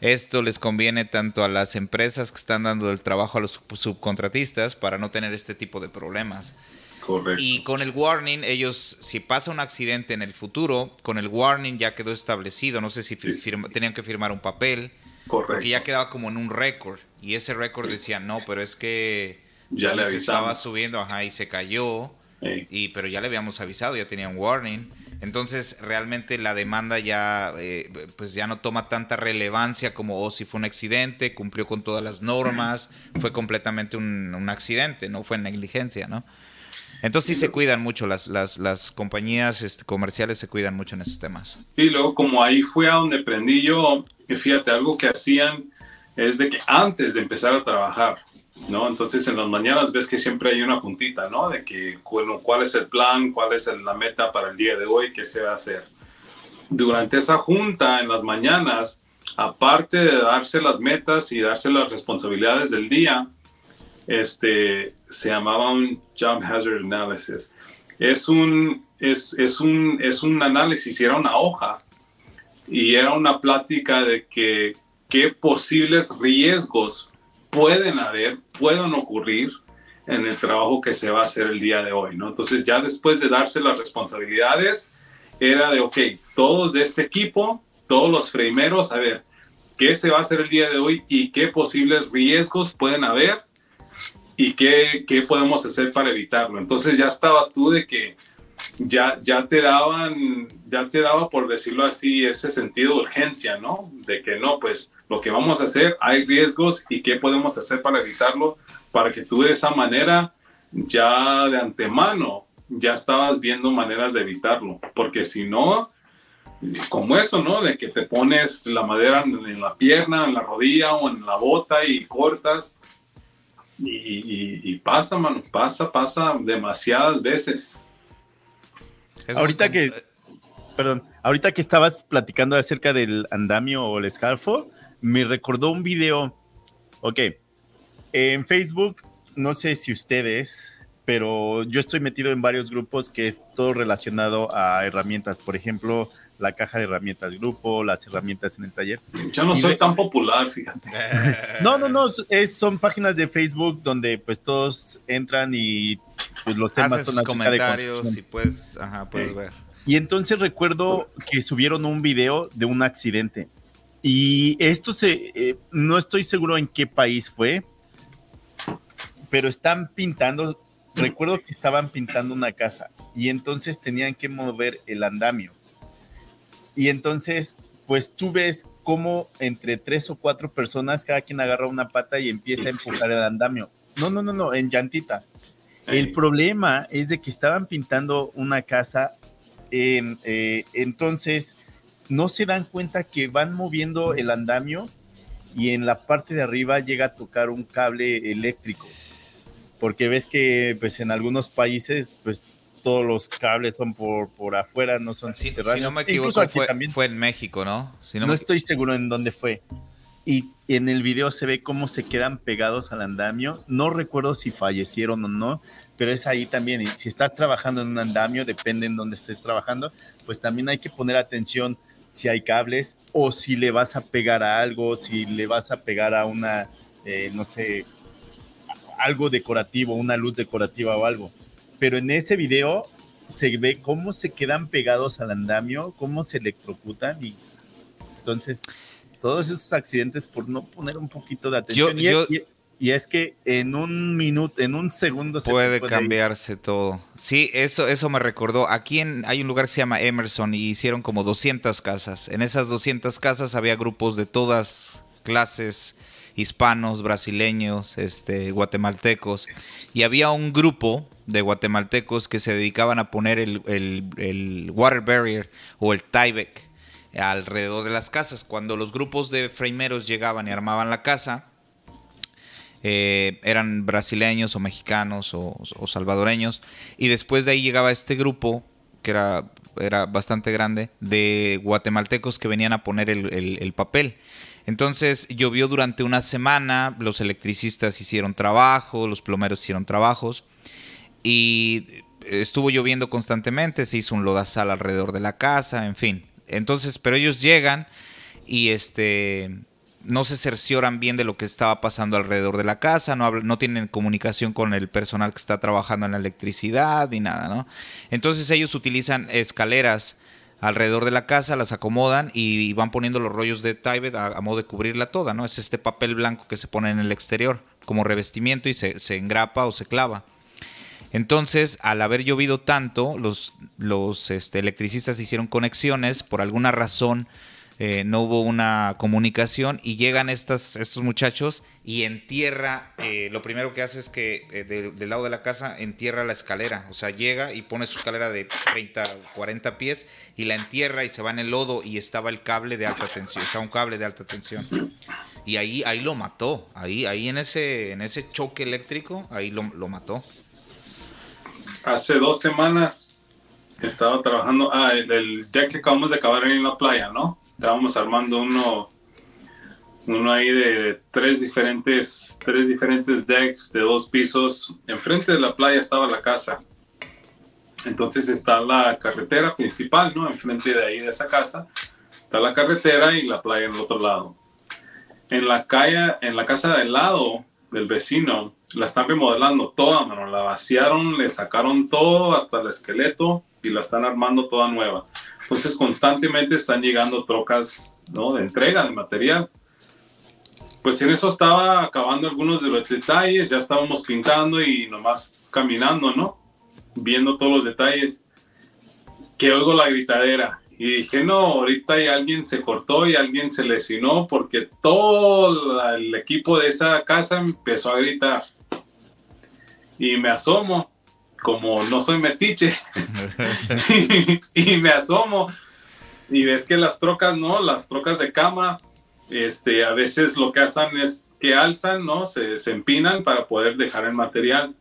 esto les conviene tanto a las empresas que están dando el trabajo a los subcontratistas para no tener este tipo de problemas. Correcto. Y con el warning, ellos, si pasa un accidente en el futuro, con el warning ya quedó establecido. No sé si tenían que firmar un papel porque ya quedaba como en un récord. Y ese récord decía, no, pero es que ya le estaba subiendo, ajá, y se cayó. Y, pero ya le habíamos avisado, ya tenía un warning. Entonces, realmente la demanda ya, eh, pues ya no toma tanta relevancia como oh, si fue un accidente, cumplió con todas las normas, fue completamente un, un accidente, no fue negligencia, ¿no? Entonces sí se cuidan mucho, las, las, las compañías este, comerciales se cuidan mucho en esos temas. Sí, luego como ahí fue a donde aprendí yo, fíjate, algo que hacían es de que antes de empezar a trabajar, ¿no? Entonces en las mañanas ves que siempre hay una juntita, ¿no? De que, bueno, cuál es el plan, cuál es la meta para el día de hoy, qué se va a hacer. Durante esa junta en las mañanas, aparte de darse las metas y darse las responsabilidades del día, este, se llamaba un Job Hazard Analysis. es un, es, es, un, es un análisis, era una hoja y era una plática de que qué posibles riesgos pueden haber, pueden ocurrir en el trabajo que se va a hacer el día de hoy, ¿no? Entonces ya después de darse las responsabilidades, era de, ok, todos de este equipo, todos los frameros, a ver, ¿qué se va a hacer el día de hoy y qué posibles riesgos pueden haber y qué, qué podemos hacer para evitarlo? Entonces ya estabas tú de que ya, ya te daban, ya te daba, por decirlo así, ese sentido de urgencia, ¿no? De que no, pues lo que vamos a hacer, hay riesgos y qué podemos hacer para evitarlo, para que tú de esa manera, ya de antemano, ya estabas viendo maneras de evitarlo, porque si no, como eso, ¿no? De que te pones la madera en la pierna, en la rodilla o en la bota y cortas. Y, y pasa, mano, pasa, pasa demasiadas veces ahorita que, perdón, ahorita que estabas platicando acerca del andamio o el escalfo, me recordó un video. Ok, en Facebook, no sé si ustedes, pero yo estoy metido en varios grupos que es todo relacionado a herramientas. Por ejemplo, la caja de herramientas grupo, las herramientas en el taller. Yo no soy tan popular, fíjate. No, no, no, es, son páginas de Facebook donde pues todos entran y pues los temas son comentarios y puedes, ajá, puedes ver. Y entonces recuerdo que subieron un video de un accidente. Y esto se, eh, no estoy seguro en qué país fue, pero están pintando, recuerdo que estaban pintando una casa y entonces tenían que mover el andamio. Y entonces, pues tú ves cómo entre tres o cuatro personas, cada quien agarra una pata y empieza a empujar el andamio. No, no, no, no, en llantita. El problema es de que estaban pintando una casa, eh, entonces no se dan cuenta que van moviendo el andamio y en la parte de arriba llega a tocar un cable eléctrico. Porque ves que pues en algunos países pues todos los cables son por, por afuera, no son si, Si no me equivoco, fue, fue, en México, ¿no? no, estoy seguro en dónde fue y en el video se ve cómo se quedan pegados al andamio. No recuerdo si fallecieron o no, pero es ahí también. Y si estás trabajando en un andamio, depende en dónde estés trabajando, pues también hay que poner atención si hay cables o si le vas a pegar a algo, si le vas a pegar a una, eh, no sé, algo decorativo, una luz decorativa o algo. Pero en ese video se ve cómo se quedan pegados al andamio, cómo se electrocutan y entonces todos esos accidentes por no poner un poquito de atención. y, es que en un minuto, en un segundo se puede, cambiarse todo. Sí, eso, eso me recordó. Aquí en, hay un lugar que se llama Emerson y hicieron como 200 casas. En esas 200 casas había grupos de todas clases, hispanos, brasileños, este, guatemaltecos. Y había un grupo de guatemaltecos que se dedicaban a poner el, el water barrier o el tieback alrededor de las casas. Cuando los grupos de frameros llegaban y armaban la casa, eh, eran brasileños o mexicanos o, salvadoreños, y después de ahí llegaba este grupo, que era, era bastante grande, de guatemaltecos que venían a poner el, papel. Entonces llovió durante una semana, los electricistas hicieron trabajo, los plomeros hicieron trabajos, y estuvo lloviendo constantemente, se hizo un lodazal alrededor de la casa, en fin. Entonces, pero ellos llegan y este no se cercioran bien de lo que estaba pasando alrededor de la casa, no, no tienen comunicación con el personal que está trabajando en la electricidad ni nada, ¿no? Entonces ellos utilizan escaleras alrededor de la casa, las acomodan y, van poniendo los rollos de Tibet a, modo de cubrirla toda, ¿no? Es este papel blanco que se pone en el exterior como revestimiento y se, se engrapa o se clava. Entonces, al haber llovido tanto, los, este, electricistas hicieron conexiones, por alguna razón eh, no hubo una comunicación y llegan estas, estos muchachos y entierra, eh, lo primero que hace es que eh, del lado de la casa entierra la escalera, o sea, llega y pone su escalera de 30, 40 pies y la entierra y se va en el lodo y estaba el cable de alta tensión, estaba un cable de alta tensión. Y ahí, ahí lo mató, ahí, ahí en, ese, en ese choque eléctrico, ahí lo, lo mató hace dos semanas estaba trabajando, ah, el, deck que acabamos de acabar en la playa, ¿no? Estábamos armando uno, uno ahí de tres diferentes, tres diferentes decks de dos pisos. Enfrente de la playa estaba la casa. Entonces está la carretera principal, ¿no? Enfrente de ahí de esa casa. Está la carretera y la playa en el otro lado. En la calle, en la casa del lado del vecino, la están remodelando toda, mano. La vaciaron, le sacaron todo, hasta el esqueleto, y la están armando toda nueva. Entonces constantemente están llegando trocas, ¿no? De entrega de material. Pues en eso estaba acabando algunos de los detalles, ya estábamos pintando y nomás caminando, ¿no? Viendo todos los detalles. Que oigo la gritadera. Y dije, no, ahorita alguien se cortó y alguien se lesionó porque todo el equipo de esa casa empezó a gritar. Y me asomo, como no soy metiche, y, me asomo. Y ves que las trocas, ¿no? Las trocas de cama, este, a veces lo que hacen es que alzan, ¿no? Se, se empinan para poder dejar el material.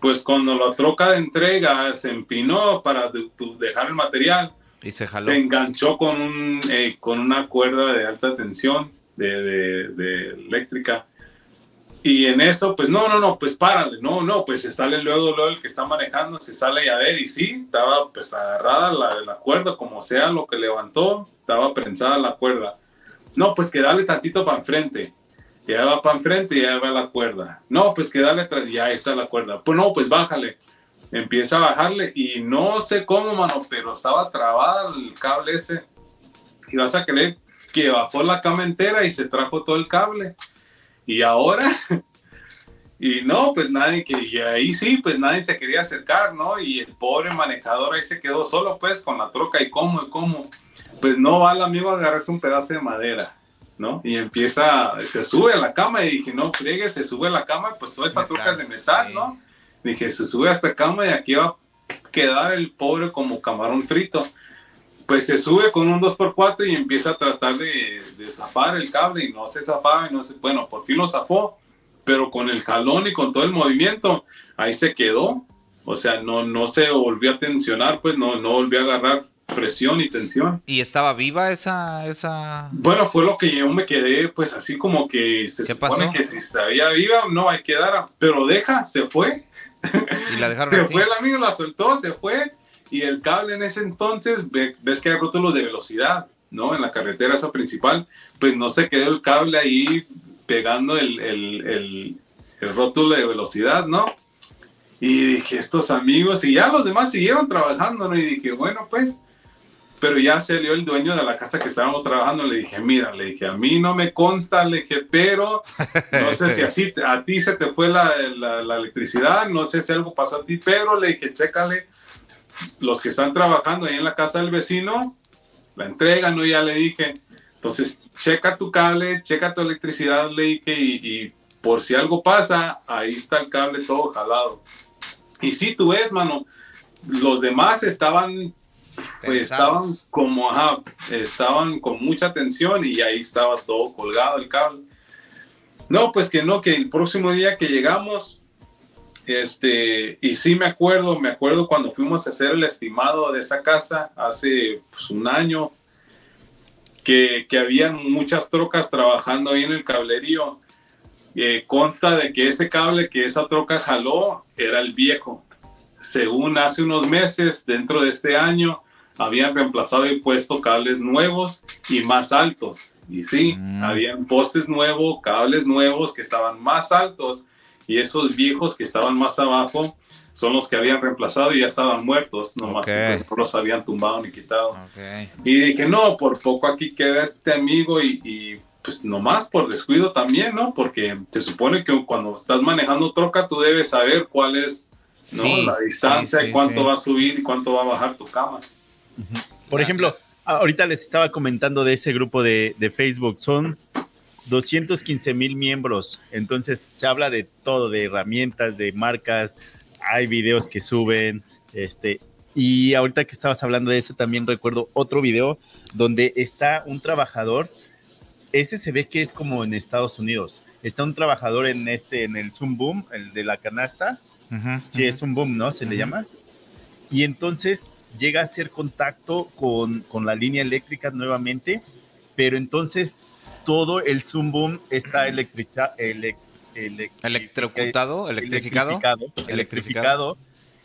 Pues cuando la troca de entrega se empinó para dejar el material, y se jaló. Se enganchó con, un, eh, con una cuerda de alta tensión, de, de, eléctrica. Y en eso, pues no, no, no, pues párale, no, no, pues se sale luego, luego el que está manejando, se sale a ver y sí, estaba pues agarrada la, la cuerda, como sea lo que levantó, estaba prensada la cuerda. No, pues que dale tantito para enfrente. Ya va para enfrente y ya va la cuerda. No, pues que dale atrás, ya está la cuerda. Pues no, pues bájale empieza a bajarle y no sé cómo, mano, pero estaba trabada el cable ese. Y vas a creer que bajó la cama entera y se trajo todo el cable. Y ahora, y no, pues nadie, que, y ahí sí, pues nadie se quería acercar, ¿no? Y el pobre manejador ahí se quedó solo, pues, con la troca y cómo, y cómo. Pues no va el amigo a agarrarse un pedazo de madera. ¿no? Y empieza, se sube a la cama y dije, no, friegue, se sube a la cama, pues toda esa troca es de metal, ¿no? Dije, se sube a esta cama y aquí va a quedar el pobre como camarón frito. Pues se sube con un 2x4 y empieza a tratar de, zafar el cable y no se zafaba y no se, bueno, por fin lo zafó, pero con el jalón y con todo el movimiento, ahí se quedó. O sea, no, no se volvió a tensionar, pues no, no volvió a agarrar presión y tensión. ¿Y estaba viva esa, esa...? Bueno, fue lo que yo me quedé, pues así como que se supone que si estaba viva, no, hay que dar, pero deja, se fue. Y la dejaron Se fue el amigo, la soltó, se fue. Y el cable en ese entonces, ves que hay rótulos de velocidad, ¿no? En la carretera esa principal, pues no se quedó el cable ahí pegando el, el, el, rótulo de velocidad, ¿no? Y dije, estos amigos, y ya los demás siguieron trabajando, ¿no? Y dije, bueno, pues, pero ya salió el dueño de la casa que estábamos trabajando, le dije, mira, le dije, a mí no me consta, le dije, pero no sé si así a ti se te fue la, la, electricidad, no sé si algo pasó a ti, pero le dije, chécale, los que están trabajando ahí en la casa del vecino, la entregan, ¿no? Ya le dije, entonces, checa tu cable, checa tu electricidad, le dije, y, y por si algo pasa, ahí está el cable todo jalado. Y si tú ves, mano, los demás estaban pues estaban como, ajá, estaban con mucha tensión y ahí estaba todo colgado el cable. No, pues que no, que el próximo día que llegamos, este, y sí me acuerdo, me acuerdo cuando fuimos a hacer el estimado de esa casa hace pues, un año, que, que habían muchas trocas trabajando ahí en el cablerío. Eh, consta de que ese cable que esa troca jaló era el viejo. Según hace unos meses, dentro de este año, habían reemplazado y puesto cables nuevos y más altos. Y sí, mm. habían postes nuevos, cables nuevos que estaban más altos y esos viejos que estaban más abajo son los que habían reemplazado y ya estaban muertos, nomás okay. los habían tumbado ni quitado. Y dije, no, por poco aquí queda este amigo y, y pues nomás por descuido también, ¿no? Porque se supone que cuando estás manejando troca tú debes saber cuál es ¿no? la distancia, cuánto va a subir y cuánto va a bajar tu cama. Por ejemplo, ahorita les estaba comentando de ese grupo de, Facebook, son 215 mil miembros, entonces se habla de todo, de herramientas, de marcas, hay videos que suben, este, y ahorita que estabas hablando de eso, también recuerdo otro video donde está un trabajador, ese se ve que es como en Estados Unidos, está un trabajador en este, en el Zoom Boom, el de la canasta, sí, es un boom, ¿no? Se le llama. Y entonces llega a hacer contacto con, con la línea eléctrica nuevamente, pero entonces todo el Zoom Boom está electriza, electrocutado, electrificado, electrificado, electrificado,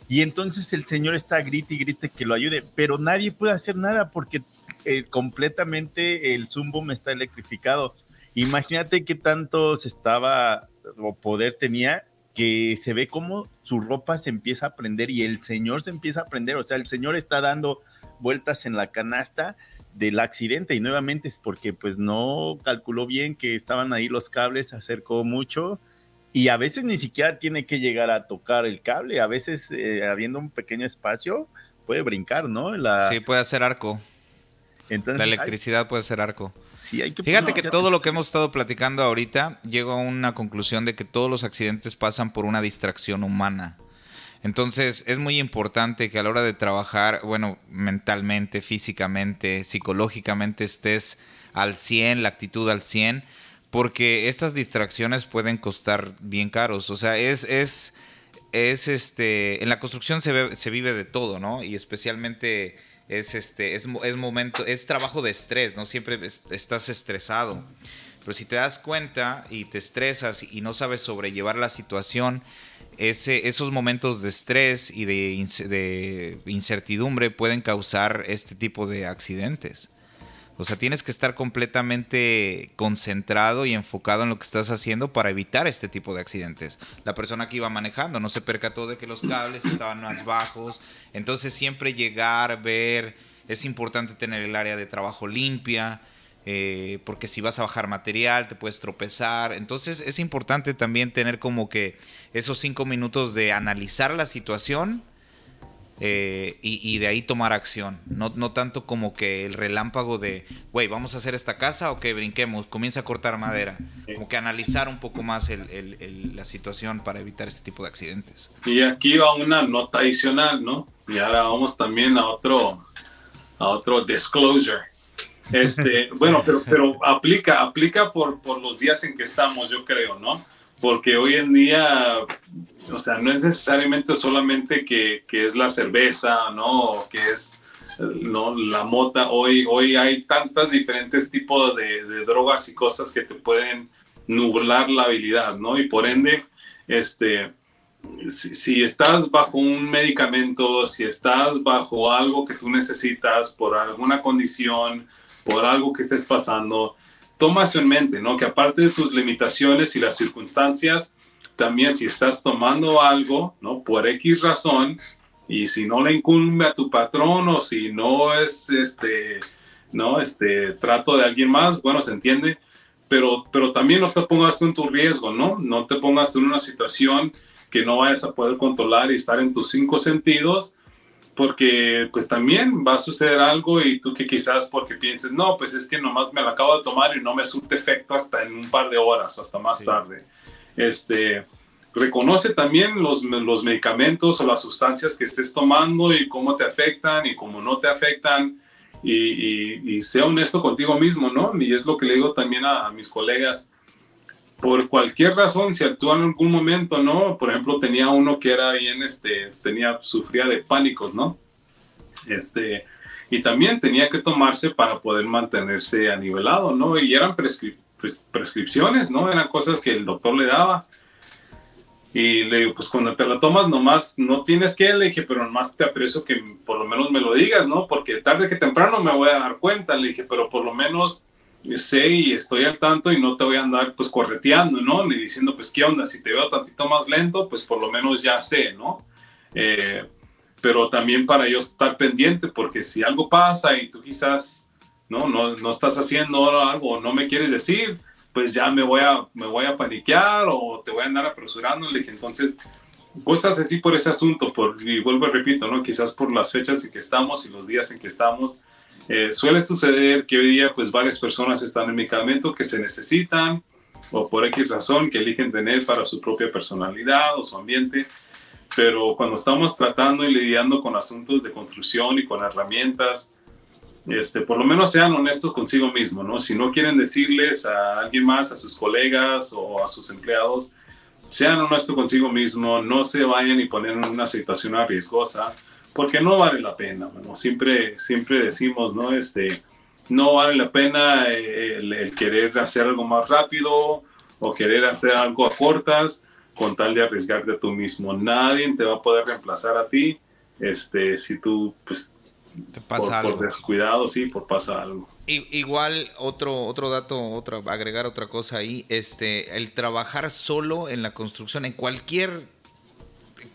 Y entonces el señor está grite y grite que lo ayude, pero nadie puede hacer nada porque eh, completamente el Zoom está electrificado. Imagínate qué tanto se estaba o poder tenía que se ve como su ropa se empieza a prender y el señor se empieza a prender, o sea, el señor está dando vueltas en la canasta del accidente y nuevamente es porque pues no calculó bien que estaban ahí los cables, se acercó mucho y a veces ni siquiera tiene que llegar a tocar el cable, a veces eh, habiendo un pequeño espacio puede brincar, ¿no? La... Sí, puede hacer arco. Entonces, la electricidad puede ser arco. Sí, hay que, Fíjate que todo lo que hemos estado platicando ahorita llego a una conclusión de que todos los accidentes pasan por una distracción humana. Entonces es muy importante que a la hora de trabajar, bueno, mentalmente, físicamente, psicológicamente estés al 100, la actitud al 100, porque estas distracciones pueden costar bien caros. O sea, es, es, es este, en la construcción se, se vive de todo, ¿no? Y especialmente es este es, es momento es trabajo de estrés no siempre estás estresado pero si te das cuenta y te estresas y no sabes sobrellevar la situación ese, esos momentos de estrés y de, de incertidumbre pueden causar este tipo de accidentes o sea, tienes que estar completamente concentrado y enfocado en lo que estás haciendo para evitar este tipo de accidentes. La persona que iba manejando no se percató de que los cables estaban más bajos. Entonces siempre llegar, ver, es importante tener el área de trabajo limpia. Eh, porque si vas a bajar material te puedes tropezar. Entonces es importante también tener como que esos cinco minutos de analizar la situación eh, y, de ahí tomar acción. No, no tanto como que el relámpago de, güey, vamos a hacer esta casa o que brinquemos, comienza a cortar madera. Como que analizar un poco más la situación para evitar este tipo de accidentes. Y aquí va una nota adicional, ¿no? Y ahora vamos también a otro, a otro disclosure. Este, bueno, pero, pero aplica, aplica por, por los días en que estamos, yo creo, ¿no? Porque hoy en día o sea, no es necesariamente solamente que, que es la cerveza, ¿no? Que es ¿no? la mota. Hoy, hoy hay tantos diferentes tipos de, drogas y cosas que te pueden nublar la habilidad, ¿no? Y por ende, este, si, estás bajo un medicamento, si estás bajo algo que tú necesitas por alguna condición, por algo que estés pasando, toma eso en mente, ¿no? Que aparte de tus limitaciones y las circunstancias, también si estás tomando algo, ¿no? Por X razón, y si no le incumbe a tu patrón o si no es este, ¿no? Este trato de alguien más, bueno, se entiende, pero, pero también no te pongas tú en tu riesgo, ¿no? No te pongas tú en una situación que no vayas a poder controlar y estar en tus cinco sentidos, porque pues también va a suceder algo y tú que quizás porque pienses, no, pues es que nomás me lo acabo de tomar y no me surte efecto hasta en un par de horas o hasta más tarde. Este, reconoce también los, los medicamentos o las sustancias que estés tomando y cómo te afectan y cómo no te afectan y, y, sea honesto contigo mismo, ¿no? Y es lo que le digo también a, mis colegas. Por cualquier razón, si actúan en algún momento, ¿no? Por ejemplo, tenía uno que era bien, este, tenía, sufría de pánicos, ¿no? Este, y también tenía que tomarse para poder mantenerse anivelado, ¿no? Y eran prescripciones, ¿no? Eran cosas que el doctor le daba y le digo, pues cuando te la tomas, nomás no tienes que, le dije, pero nomás te aprecio que por lo menos me lo digas, ¿no? Porque tarde que temprano me voy a dar cuenta, le dije, pero por lo menos sé y estoy al tanto y no te voy a andar pues correteando, ¿no? Ni diciendo, pues, ¿qué onda? Si te veo tantito más lento, pues por lo menos ya sé, ¿no? Eh, pero también para yo estar pendiente, porque si algo pasa y tú quizás, ¿no? No, no estás haciendo algo, no me quieres decir, pues ya me voy a, me voy a paniquear o te voy a andar apresurando. Dije, entonces, cosas así por ese asunto, por, y vuelvo y repito, ¿no? Quizás por las fechas en que estamos y los días en que estamos, eh, suele suceder que hoy día, pues varias personas están en medicamento que se necesitan o por X razón que eligen tener para su propia personalidad o su ambiente. Pero cuando estamos tratando y lidiando con asuntos de construcción y con herramientas, este, por lo menos sean honestos consigo mismo, ¿no? Si no quieren decirles a alguien más, a sus colegas o a sus empleados, sean honestos consigo mismo, no se vayan y ponen en una situación arriesgosa, porque no vale la pena, ¿no? Siempre, siempre decimos, ¿no? Este, no vale la pena el, querer hacer algo más rápido o querer hacer algo a cortas, con tal de arriesgarte tú mismo. Nadie te va a poder reemplazar a ti este, si tú, pues, te pasa por, algo. por descuidado, sí, por pasa algo. Igual otro otro dato, otro agregar otra cosa ahí, este el trabajar solo en la construcción en cualquier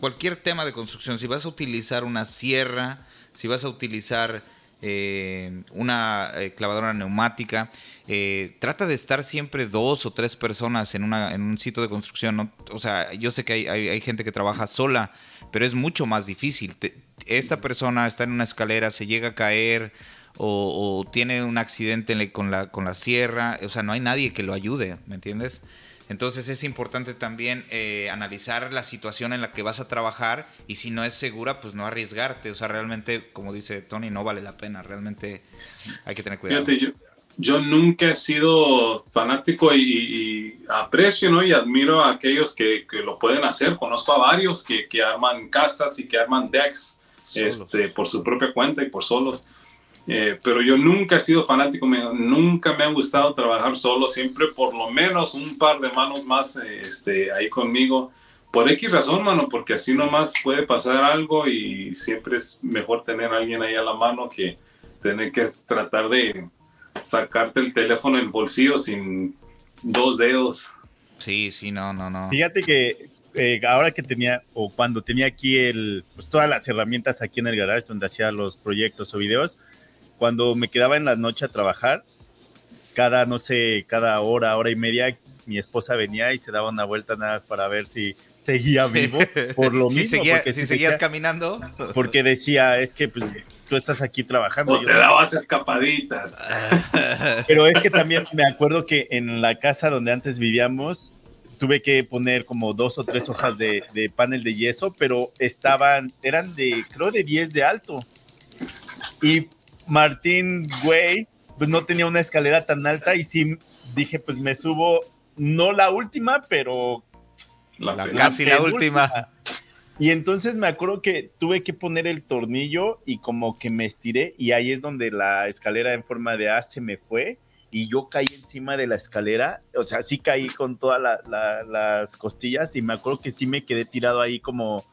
cualquier tema de construcción, si vas a utilizar una sierra, si vas a utilizar eh, una eh, clavadora neumática, eh, trata de estar siempre dos o tres personas en, una, en un sitio de construcción. ¿no? O sea, yo sé que hay, hay, gente que trabaja sola, pero es mucho más difícil. Te, esta persona está en una escalera, se llega a caer o, o tiene un accidente con la, con la sierra, o sea, no hay nadie que lo ayude, ¿me entiendes? Entonces es importante también eh, analizar la situación en la que vas a trabajar y si no es segura, pues no arriesgarte. O sea, realmente, como dice Tony, no vale la pena. Realmente hay que tener cuidado. Fíjate, yo, yo nunca he sido fanático y, y, aprecio ¿no? y admiro a aquellos que, que, lo pueden hacer. Conozco a varios que, que arman casas y que arman decks este, por su propia cuenta y por solos. Eh, pero yo nunca he sido fanático, me, nunca me ha gustado trabajar solo, siempre por lo menos un par de manos más eh, este, ahí conmigo. Por X razón, mano, porque así nomás puede pasar algo y siempre es mejor tener a alguien ahí a la mano que tener que tratar de sacarte el teléfono en el bolsillo sin dos dedos. Sí, sí, no, no, no. Fíjate que eh, ahora que tenía, o cuando tenía aquí el, pues todas las herramientas aquí en el garage donde hacía los proyectos o videos, cuando me quedaba en la noche a trabajar, cada, no sé, cada hora, hora y media, mi esposa venía y se daba una vuelta nada para ver si seguía vivo, por lo si mismo. Seguía, porque si, si seguías seguía, caminando. Porque decía, es que pues tú estás aquí trabajando. O te dabas escapaditas. Pero es que también me acuerdo que en la casa donde antes vivíamos, tuve que poner como dos o tres hojas de, de panel de yeso, pero estaban, eran de, creo, de 10 de alto. Y Martín, güey, pues no tenía una escalera tan alta y sí dije, pues me subo, no la última, pero pues, la, la, casi la, última. Y entonces me acuerdo que tuve que poner el tornillo y como que me estiré y ahí es donde la escalera en forma de A se me fue y yo caí encima de la escalera, o sea, sí caí con todas la, las costillas y me acuerdo que sí me quedé tirado ahí como,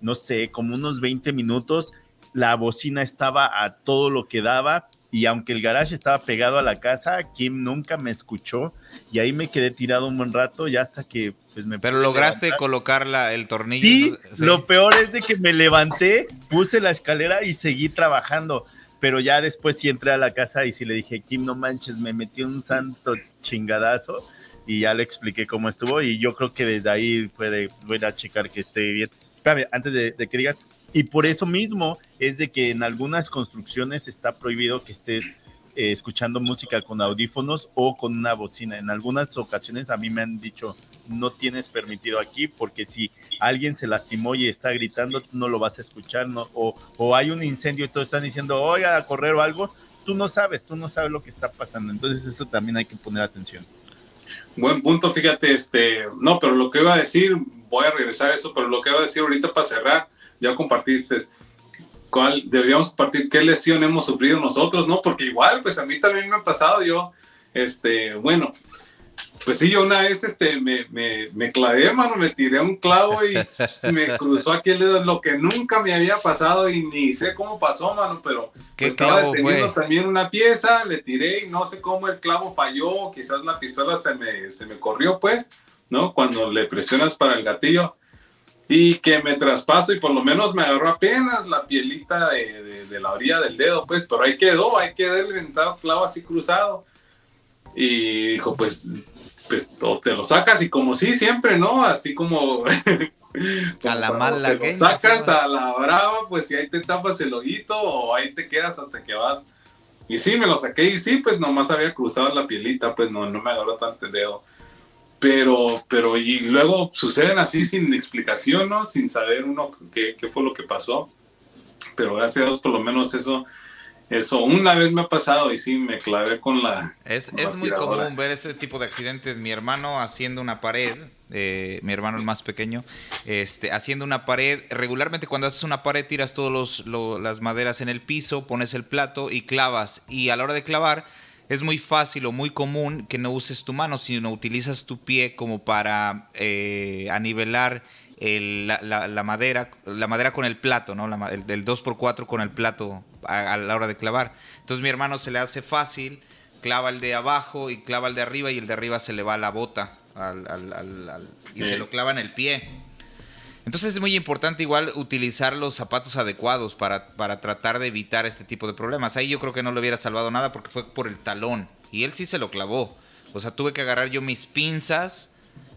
no sé, como unos 20 minutos la bocina estaba a todo lo que daba y aunque el garage estaba pegado a la casa, Kim nunca me escuchó y ahí me quedé tirado un buen rato ya hasta que pues me Pero lograste levantar. colocar la, el tornillo. Sí, sí, lo peor es de que me levanté, puse la escalera y seguí trabajando. Pero ya después sí entré a la casa y sí le dije, Kim, no manches, me metí un santo chingadazo y ya le expliqué cómo estuvo y yo creo que desde ahí fue de, voy a checar que esté bien. Espérame, antes de, de que digas, y por eso mismo es de que en algunas construcciones está prohibido que estés eh, escuchando música con audífonos o con una bocina. En algunas ocasiones a mí me han dicho, no tienes permitido aquí porque si alguien se lastimó y está gritando, no lo vas a escuchar, ¿no? o, o hay un incendio y todos están diciendo, oiga, a correr o algo, tú no sabes, tú no sabes lo que está pasando. Entonces eso también hay que poner atención. Buen punto, fíjate, este, no, pero lo que iba a decir, voy a regresar a eso, pero lo que iba a decir ahorita para cerrar, ya compartiste cuál deberíamos compartir qué lesión hemos sufrido nosotros, ¿no? Porque igual, pues a mí también me ha pasado, yo, este, bueno, pues sí, yo una vez, este, me, me, me clavé, mano, me tiré un clavo y me cruzó aquí el dedo, lo que nunca me había pasado y ni sé cómo pasó, mano, pero ¿Qué pues, estaba deteniendo fue? también una pieza, le tiré y no sé cómo el clavo falló, quizás la pistola se me, se me corrió, pues, ¿no? Cuando le presionas para el gatillo y que me traspaso y por lo menos me agarró apenas la pielita de, de, de, la orilla del dedo, pues, pero ahí quedó, ahí quedó el ventado clavo así cruzado. Y dijo, pues, pues o te lo sacas y como sí, siempre, ¿no? Así como... a la mala te lo sacas a la brava, pues si ahí te tapas el ojito o ahí te quedas hasta que vas. Y sí, me lo saqué y sí, pues nomás había cruzado la pielita, pues no, no me agarró tanto el dedo pero, pero y luego suceden así sin explicación, ¿no? Sin saber uno qué, qué, fue lo que pasó. Pero gracias a Dios, por lo menos eso, eso una vez me ha pasado y sí, me clavé con la. Es, con es la muy tiradora. común ver ese tipo de accidentes. Mi hermano haciendo una pared, eh, mi hermano el más pequeño, este, haciendo una pared. Regularmente cuando haces una pared tiras todas las maderas en el piso, pones el plato y clavas. Y a la hora de clavar es muy fácil o muy común que no uses tu mano, sino utilizas tu pie como para eh, anivelar la, madera, la madera con el plato, ¿no? el, 2x4 con el plato a, la hora de clavar. Entonces mi hermano se le hace fácil, clava el de abajo y clava el de arriba y el de arriba se le va a la bota y se lo clava en el pie. Entonces es muy importante igual utilizar los zapatos adecuados para, para tratar de evitar este tipo de problemas. Ahí yo creo que no le hubiera salvado nada porque fue por el talón y él sí se lo clavó. O sea, tuve que agarrar yo mis pinzas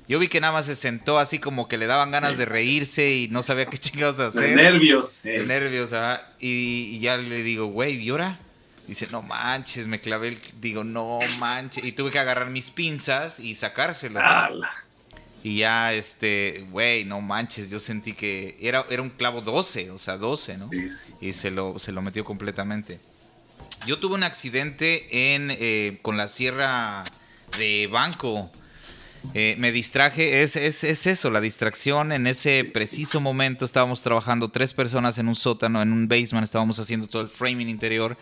yo vi que nada más se sentó así como que le daban ganas de reírse y no sabía qué chingados hacer. De nervios. De nervios, ajá. Y, ya le digo, güey, ¿y ahora? Dice, no manches, me clavé el... Digo, no manches. Y tuve que agarrar mis pinzas y sacárselo. Y ya, este, güey, no manches, yo sentí que era, era un clavo 12, o sea, 12, ¿no? Sí, sí, Y se lo, se lo metió completamente. Yo tuve un accidente en, eh, con la sierra de banco. Eh, me distraje, es, es, eso, la distracción. En ese preciso momento estábamos trabajando tres personas en un sótano, en un basement, estábamos haciendo todo el framing interior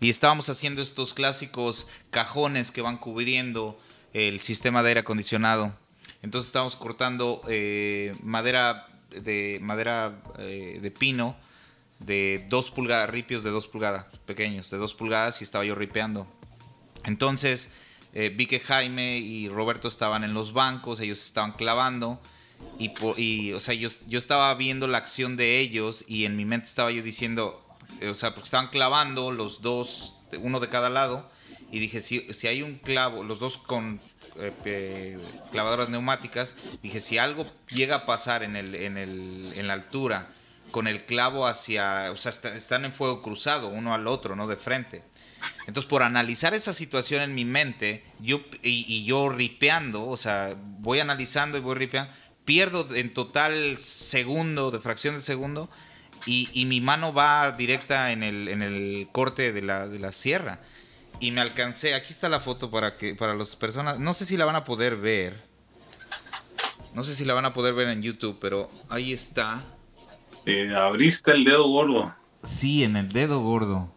y estábamos haciendo estos clásicos cajones que van cubriendo el sistema de aire acondicionado. Entonces estábamos cortando eh, madera de madera eh, de pino de dos pulgadas, ripios de dos pulgadas, pequeños, de dos pulgadas y estaba yo ripeando. Entonces eh, vi que Jaime y Roberto estaban en los bancos, ellos estaban clavando. Y, o sea, yo, yo estaba viendo la acción de ellos y en mi mente estaba yo diciendo, o sea, porque estaban clavando los dos, uno de cada lado. Y dije, si, si hay un clavo, los dos con eh, clavadoras neumáticas, dije, si algo llega a pasar en, el, en, el, en la altura con el clavo hacia, o sea, están en fuego cruzado uno al otro, ¿no? De frente. Entonces, por analizar esa situación en mi mente, yo, y, yo ripeando, o sea, voy analizando y voy ripeando, pierdo en total segundo, de fracción de segundo, y, mi mano va directa en el, en el corte de la, de la sierra. Y me alcancé, aquí está la foto para que para las personas, no sé si la van a poder ver, no sé si la van a poder ver en YouTube, pero ahí está. Eh, abriste el dedo gordo. Sí, en el dedo gordo.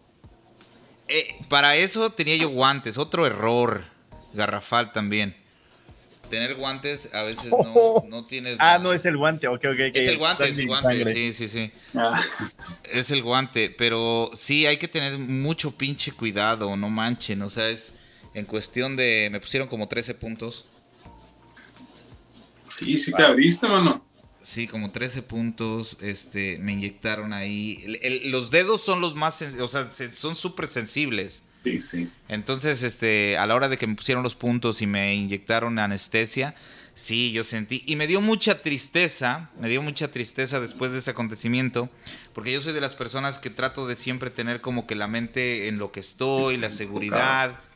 Eh, para eso tenía yo guantes, otro error garrafal también. Tener guantes a veces no, no tienes. Ah, no es el guante, ok, ok. Es el guante, es el guante, sí, sí, sí. Ah. Es el guante, pero sí hay que tener mucho pinche cuidado, no manchen, o sea, es en cuestión de. Me pusieron como 13 puntos. Sí, sí te abriste, mano. Sí, como 13 puntos, este, me inyectaron ahí. los dedos son los más, o sea, son súper sensibles. Sí, sí. Entonces, este, a la hora de que me pusieron los puntos y me inyectaron anestesia, sí, yo sentí, y me dio mucha tristeza, me dio mucha tristeza después de ese acontecimiento, porque yo soy de las personas que trato de siempre tener como que la mente en lo que estoy, la seguridad.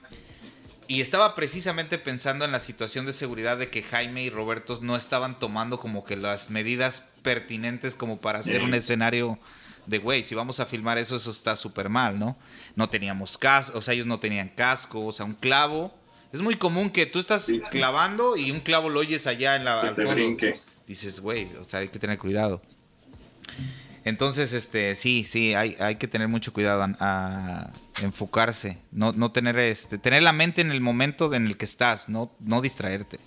Y estaba precisamente pensando en la situación de seguridad de que Jaime y Roberto no estaban tomando como que las medidas pertinentes como para hacer un escenario de, güey, si vamos a filmar eso, eso está súper mal, ¿no? No teníamos casco, o sea, ellos no tenían casco, o sea, un clavo. Es muy común que tú estás clavando y un clavo lo oyes allá en la... al fondo. Dices, güey, o sea, hay que tener cuidado. Entonces, este, sí, sí, hay, hay que tener mucho cuidado a, enfocarse, no, no tener este, tener la mente en el momento en el que estás, no, no distraerte.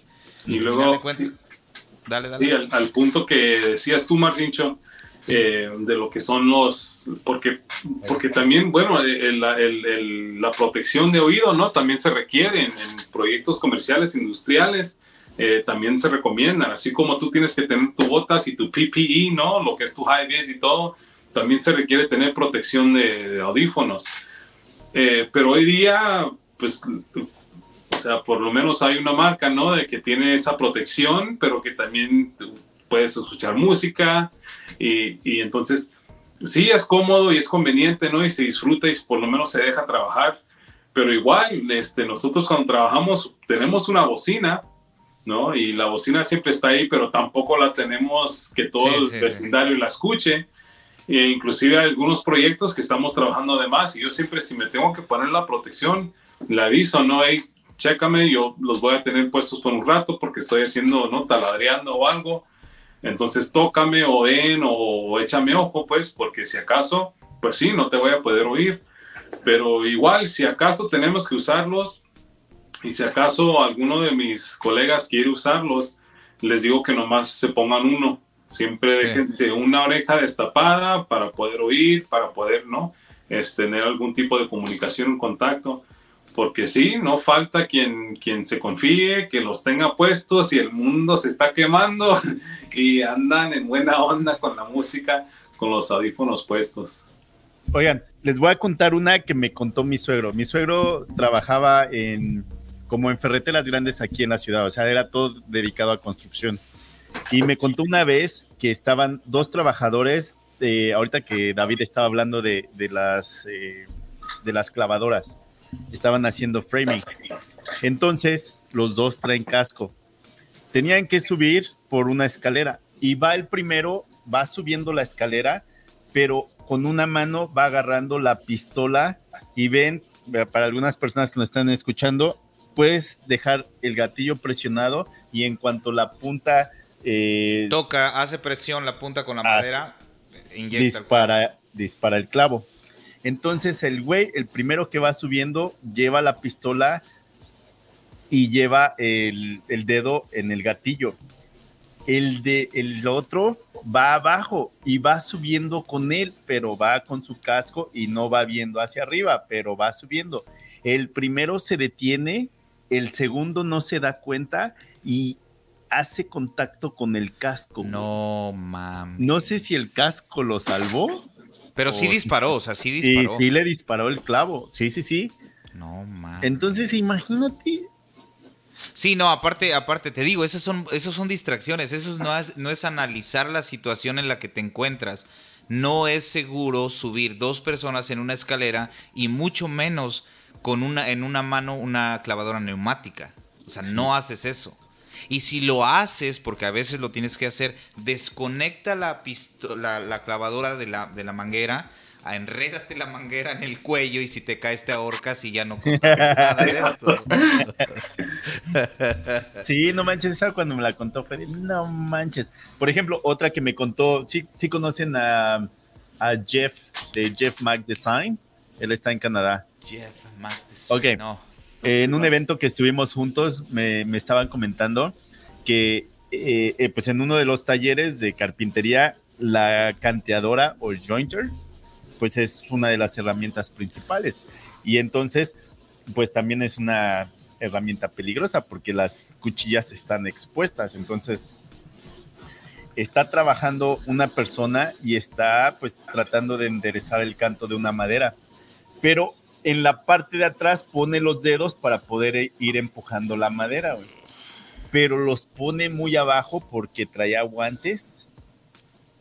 Y, luego, dale, dale. Sí, al, punto que decías tú, Martincho, eh, de lo que son los, porque, porque también, bueno, la protección de oído, ¿no? También se requiere en proyectos comerciales, industriales eh, también se recomiendan, así como tú tienes que tener tu botas y tu PPE, ¿no? Lo que es tu high vis y todo, también se requiere tener protección de, audífonos. Eh, pero hoy día, pues, o sea, por lo menos hay una marca, ¿no? De que tiene esa protección, pero que también puedes escuchar música y, y entonces sí es cómodo y es conveniente, ¿no? Y se disfruta y por lo menos se deja trabajar. Pero igual, este, nosotros cuando trabajamos tenemos una bocina ¿no? Y la bocina siempre está ahí, pero tampoco la tenemos que todo el vecindario la escuche. E inclusive hay algunos proyectos que estamos trabajando además y yo siempre si me tengo que poner la protección, le aviso, ¿no? Hey, chécame, yo los voy a tener puestos por un rato porque estoy haciendo, ¿no? Taladreando o algo. Entonces tócame o ven o échame ojo, pues, porque si acaso, pues sí, no te voy a poder oír. Pero igual, si acaso tenemos que usarlos y si acaso alguno de mis colegas quiere usarlos, les digo que nomás se pongan uno. Siempre déjense una oreja destapada para poder oír, para poder, ¿no? Es tener algún tipo de comunicación, un contacto porque sí, no falta quien, quien se confíe, que los tenga puestos y el mundo se está quemando y andan en buena onda con la música, con los audífonos puestos. Oigan, les voy a contar una que me contó mi suegro. Mi suegro trabajaba en como en ferreteras grandes aquí en la ciudad, o sea, era todo dedicado a construcción. Y me contó una vez que estaban dos trabajadores, eh, ahorita que David estaba hablando de, las, eh, de las clavadoras estaban haciendo framing. Entonces, los dos traen casco. Tenían que subir por una escalera y va el primero, va subiendo la escalera, pero con una mano va agarrando la pistola y ven, para algunas personas que nos están escuchando, puedes dejar el gatillo presionado y en cuanto la punta... Eh, Toca, hace presión la punta con la madera, dispara, dispara el clavo. Entonces el güey, el primero que va subiendo, lleva la pistola y lleva el, dedo en el gatillo. El de el otro va abajo y va subiendo con él, pero va con su casco y no va viendo hacia arriba, pero va subiendo. El primero se detiene, el segundo no se da cuenta y hace contacto con el casco. No mames. No sé si el casco lo salvó pero sí disparó, o sea, sí disparó. Sí, sí le disparó el clavo. Sí, sí, sí. No mames. Entonces, imagínate. Sí, no, aparte, aparte, te digo, esas son, esos son distracciones, eso no es, no es analizar la situación en la que te encuentras. No es seguro subir dos personas en una escalera y mucho menos con una, en una mano una clavadora neumática. O sea, no haces eso. Y si lo haces, porque a veces lo tienes que hacer, desconecta la, pistola, la clavadora de la, de la manguera, enrédate la manguera en el cuello y si te caes te ahorcas y ya no nada de esto. Sí, no manches, esa cuando me la contó Freddy, no manches. Por ejemplo, otra que me contó, sí, sí conocen a, a Jeff de Jeff Mac Design, él está en Canadá. Jeff Mac Design, ok. No en un evento que estuvimos juntos me, estaban comentando que eh, eh, pues en uno de los talleres de carpintería la canteadora o jointer pues es una de las herramientas principales. Y entonces pues también es una herramienta peligrosa porque las cuchillas están expuestas. Entonces está trabajando una persona y está pues tratando de enderezar el canto de una madera. Pero en la parte de atrás pone los dedos para poder e, ir empujando la madera, Pero los pone muy abajo porque traía guantes.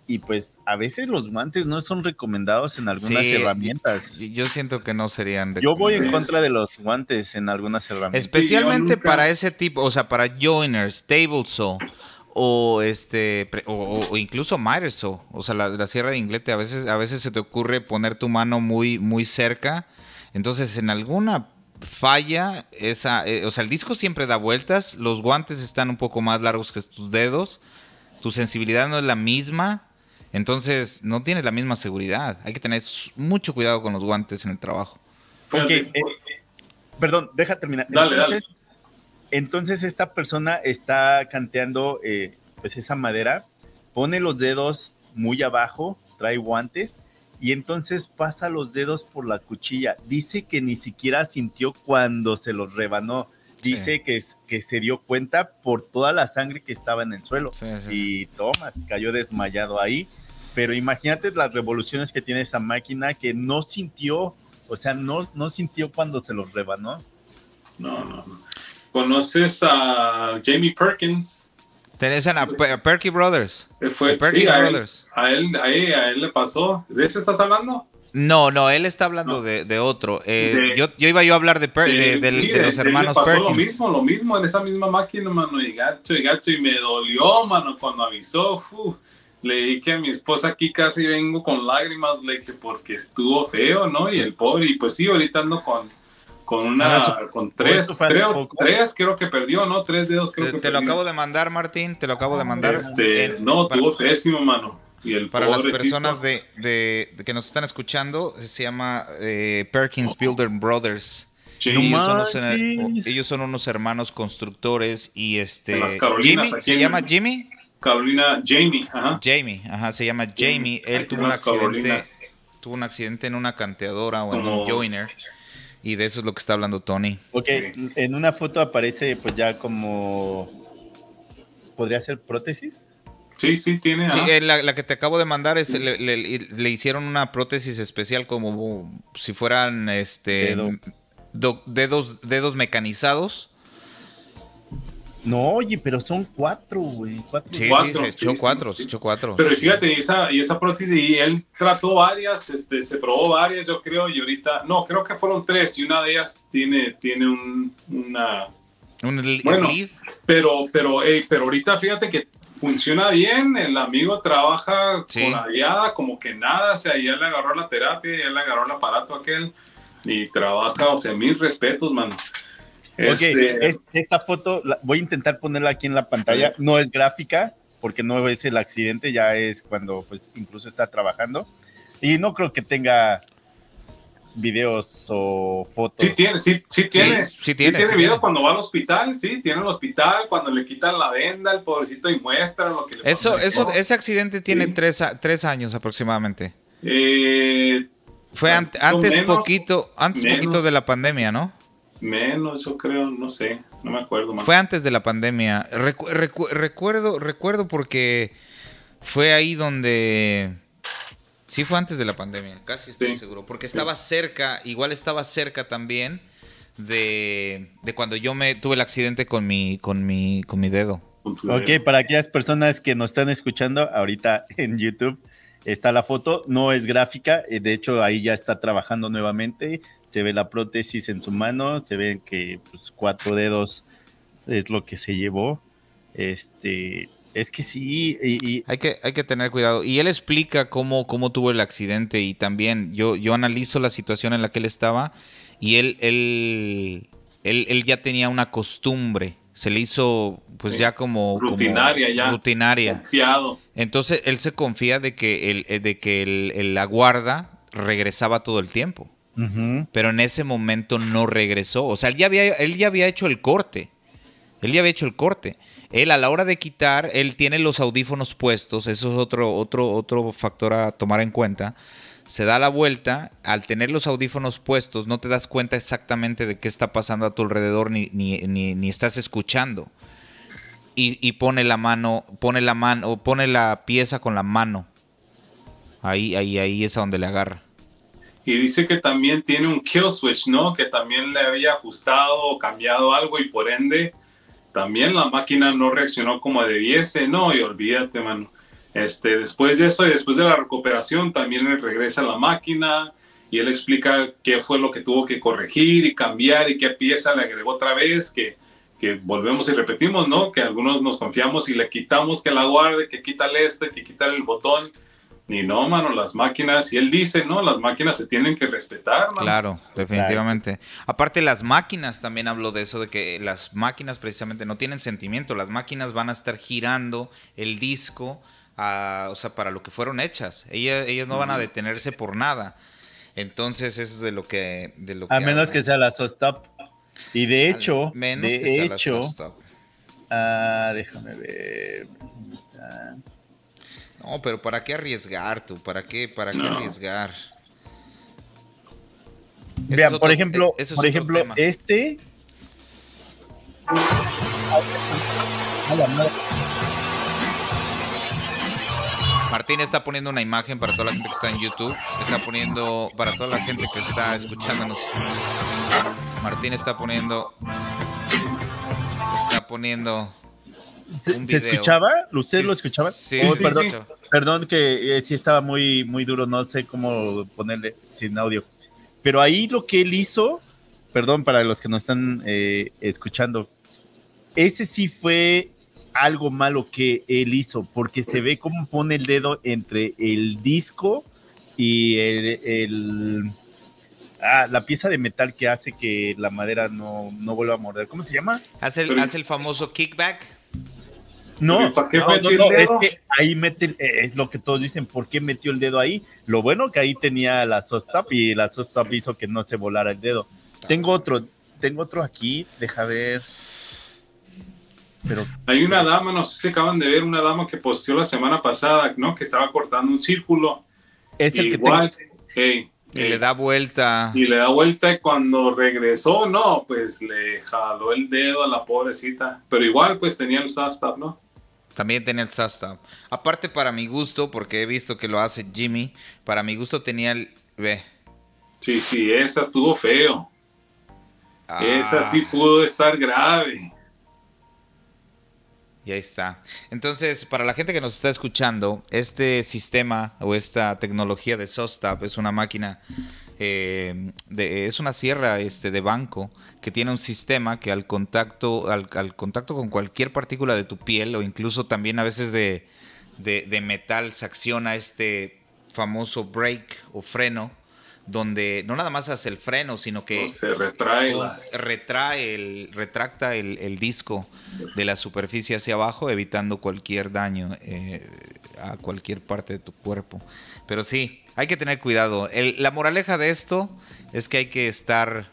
Y pues a veces los guantes no son recomendados en algunas herramientas. Yo siento que no serían Yo voy en contra de los guantes en algunas herramientas. Especialmente para ese tipo, o sea, para joiners, table saw o este o, incluso miter saw, o sea, la, la, sierra de inglete a veces a veces se te ocurre poner tu mano muy muy cerca entonces, en alguna falla, esa, eh, o sea, el disco siempre da vueltas, los guantes están un poco más largos que tus dedos, tu sensibilidad no es la misma, entonces no tienes la misma seguridad. Hay que tener mucho cuidado con los guantes en el trabajo. Eh, perdón, deja terminar. entonces, entonces, esta persona está canteando eh, pues esa madera, pone los dedos muy abajo, trae guantes y entonces pasa los dedos por la cuchilla. Dice que ni siquiera sintió cuando se los rebanó. Dice que, que se dio cuenta por toda la sangre que estaba en el suelo. y Tomás cayó desmayado ahí. Pero imagínate las revoluciones que tiene esa máquina que no sintió, o sea, no, no sintió cuando se los rebanó. No, no, no. ¿Conoces a Jamie Perkins? Tenés a, Perky Brothers. Fue, Perky Brothers. A él, a, él, le pasó. ¿De ese estás hablando? No, no, él está hablando de, otro. Eh, yo, yo, iba yo a hablar de, de, los hermanos pasó Lo mismo, lo mismo en esa misma máquina, mano, y gacho, y gacho, y me dolió, mano, cuando avisó. le dije a mi esposa aquí casi vengo con lágrimas, le dije, porque estuvo feo, ¿no? Y el pobre, y pues sí, ahorita ando con con una, con tres, creo, tres creo que perdió, ¿no? Tres dedos creo te, que Te lo acabo de mandar, Martín, te lo acabo de mandar. Este, no, tuvo pésimo, mano. Para las personas de, que nos están escuchando, se llama eh, Perkins Builder Brothers. ellos, son unos, hermanos constructores y este Jimmy se llama Jimmy Carolina Jamie ajá. Jamie ajá se llama Jamie él tuvo un accidente tuvo un accidente en una canteadora o en un joiner y de eso es lo que está hablando Tony ok en una foto aparece pues ya como podría ser prótesis Sí, sí, tiene. Sí, eh, la, que te acabo de mandar es le, hicieron una prótesis especial como si fueran este dedos, dedos mecanizados. No, oye, pero son cuatro, güey. Cuatro. Sí, sí, se echó cuatro, se echó cuatro. Pero fíjate, y esa, y esa prótesis, y él trató varias, este, se probó varias, yo creo, y ahorita, no, creo que fueron tres, y una de ellas tiene, tiene un, una... Un bueno, pero, pero, pero ahorita fíjate que funciona bien, el amigo trabaja con la guiada como que nada, o sea, ya le agarró la terapia, ya le agarró el aparato aquel y trabaja, o sea, mil respetos, mano. Este... esta foto voy a intentar ponerla aquí en la pantalla, no es gráfica porque no es el accidente, ya es cuando pues incluso está trabajando y no creo que tenga videos o fotos. Sí tiene, sí, sí tiene. Sí, tiene, tiene videos cuando va al hospital, sí, tiene el hospital, cuando le quitan la venda al pobrecito y muestra lo que le Eso, eso, ese accidente tiene tres, tres, años aproximadamente. Eh, Fue antes poquito, antes poquito de la pandemia, ¿no? Menos, yo creo, no sé, no me acuerdo más. Fue antes de la pandemia. recuerdo, recuerdo porque fue ahí donde Sí fue antes de la pandemia, casi estoy seguro. Porque estaba cerca, igual estaba cerca también de, cuando yo me tuve el accidente con mi, con mi, con mi dedo. Ok, para aquellas personas que nos están escuchando ahorita en YouTube, está la foto, no es gráfica, eh, de hecho ahí ya está trabajando nuevamente, se ve la prótesis en su mano, se ven que pues, cuatro dedos es lo que se llevó. Este, es que sí. Y, Hay, que, hay que tener cuidado. Y él explica cómo, cómo tuvo el accidente y también yo, yo analizo la situación en la que él estaba y él, él, él, ya tenía una costumbre. Se le hizo pues ya como rutinaria ya rutinaria confiado entonces él se confía de que el, eh, de que el, la guarda regresaba todo el tiempo pero en ese momento no regresó o sea él ya había él ya había hecho el corte él ya había hecho el corte él a la hora de quitar, él tiene los audífonos puestos, eso es otro, otro, otro factor a tomar en cuenta. Se da la vuelta, al tener los audífonos puestos no te das cuenta exactamente de qué está pasando a tu alrededor ni, ni, estás escuchando. Y, pone la mano, pone la mano, pone la pieza con la mano. Ahí, ahí, ahí es a donde le agarra. Y dice que también tiene un kill switch, ¿no? Que también le había ajustado o cambiado algo y por ende también la máquina no reaccionó como debiese, no, y olvídate, mano. Este, después de eso y después de la recuperación, también le regresa la máquina y él explica qué fue lo que tuvo que corregir y cambiar y qué pieza le agregó otra vez, que, que volvemos y repetimos, ¿no? Que algunos nos confiamos y le quitamos que la guarde, que quítale este, que quítale el botón y no, mano, las máquinas, y él dice, ¿no? Las máquinas se tienen que respetar, mano. Claro, definitivamente. Aparte, las máquinas, también hablo de eso, de que las máquinas precisamente no tienen sentimiento. Las máquinas van a estar girando el disco, o sea, para lo que fueron hechas. Ellas, ellas no van a detenerse por nada. Entonces, eso es de lo que... De lo a menos que sea la SOSTOP. Y de hecho, menos de que sea hecho, la Ah, déjame ver. No, pero ¿para qué arriesgar tú? ¿Para qué, para qué arriesgar? Vean, por ejemplo, por ejemplo este. Martín está poniendo una imagen para toda la gente que está en YouTube. Está poniendo para toda la gente que está escuchándonos. Martín está poniendo. Está poniendo ¿Se, escuchaba? ¿Ustedes lo escuchaban? Sí, oh, perdón, que eh, sí estaba muy, muy duro, no sé cómo ponerle sin audio. Pero ahí lo que él hizo, perdón para los que no están eh, escuchando, ese sí fue algo malo que él hizo, porque se ve cómo pone el dedo entre el disco y el, ah, la pieza de metal que hace que la madera no, no vuelva a morder. ¿Cómo se llama? Hace el, hace el famoso kickback. No, ¿para qué metió el dedo? es que ahí mete, eh, es lo que todos dicen, ¿por qué metió el dedo ahí? Lo bueno que ahí tenía la SOSTAP y la SOSTAP hizo que no se volara el dedo. Tengo otro, tengo otro aquí, deja ver. Pero, Hay una dama, no sé si acaban de ver, una dama que posteó la semana pasada, ¿no? Que estaba cortando un círculo. Es el igual, que y le da vuelta. Y le da vuelta y cuando regresó, no, pues le jaló el dedo a la pobrecita. Pero igual, pues tenía el SASTAP, ¿no? También tenía el SASTAP. Aparte, para mi gusto, porque he visto que lo hace Jimmy, para mi gusto tenía el... Ve. Sí, sí, esa estuvo feo. Esa sí ah. pudo estar grave. Y ahí está. Entonces, para la gente que nos está escuchando, este sistema o esta tecnología de SOSTAP es una máquina, eh, de, es una sierra este, de banco que tiene un sistema que al contacto, al, contacto con cualquier partícula de tu piel o incluso también a veces de, de metal se acciona este famoso brake o freno donde no nada más hace el freno, sino que se retrae, retrae el, retracta el, disco de la superficie hacia abajo, evitando cualquier daño eh, a cualquier parte de tu cuerpo. Pero sí, hay que tener cuidado. la moraleja de esto es que hay que estar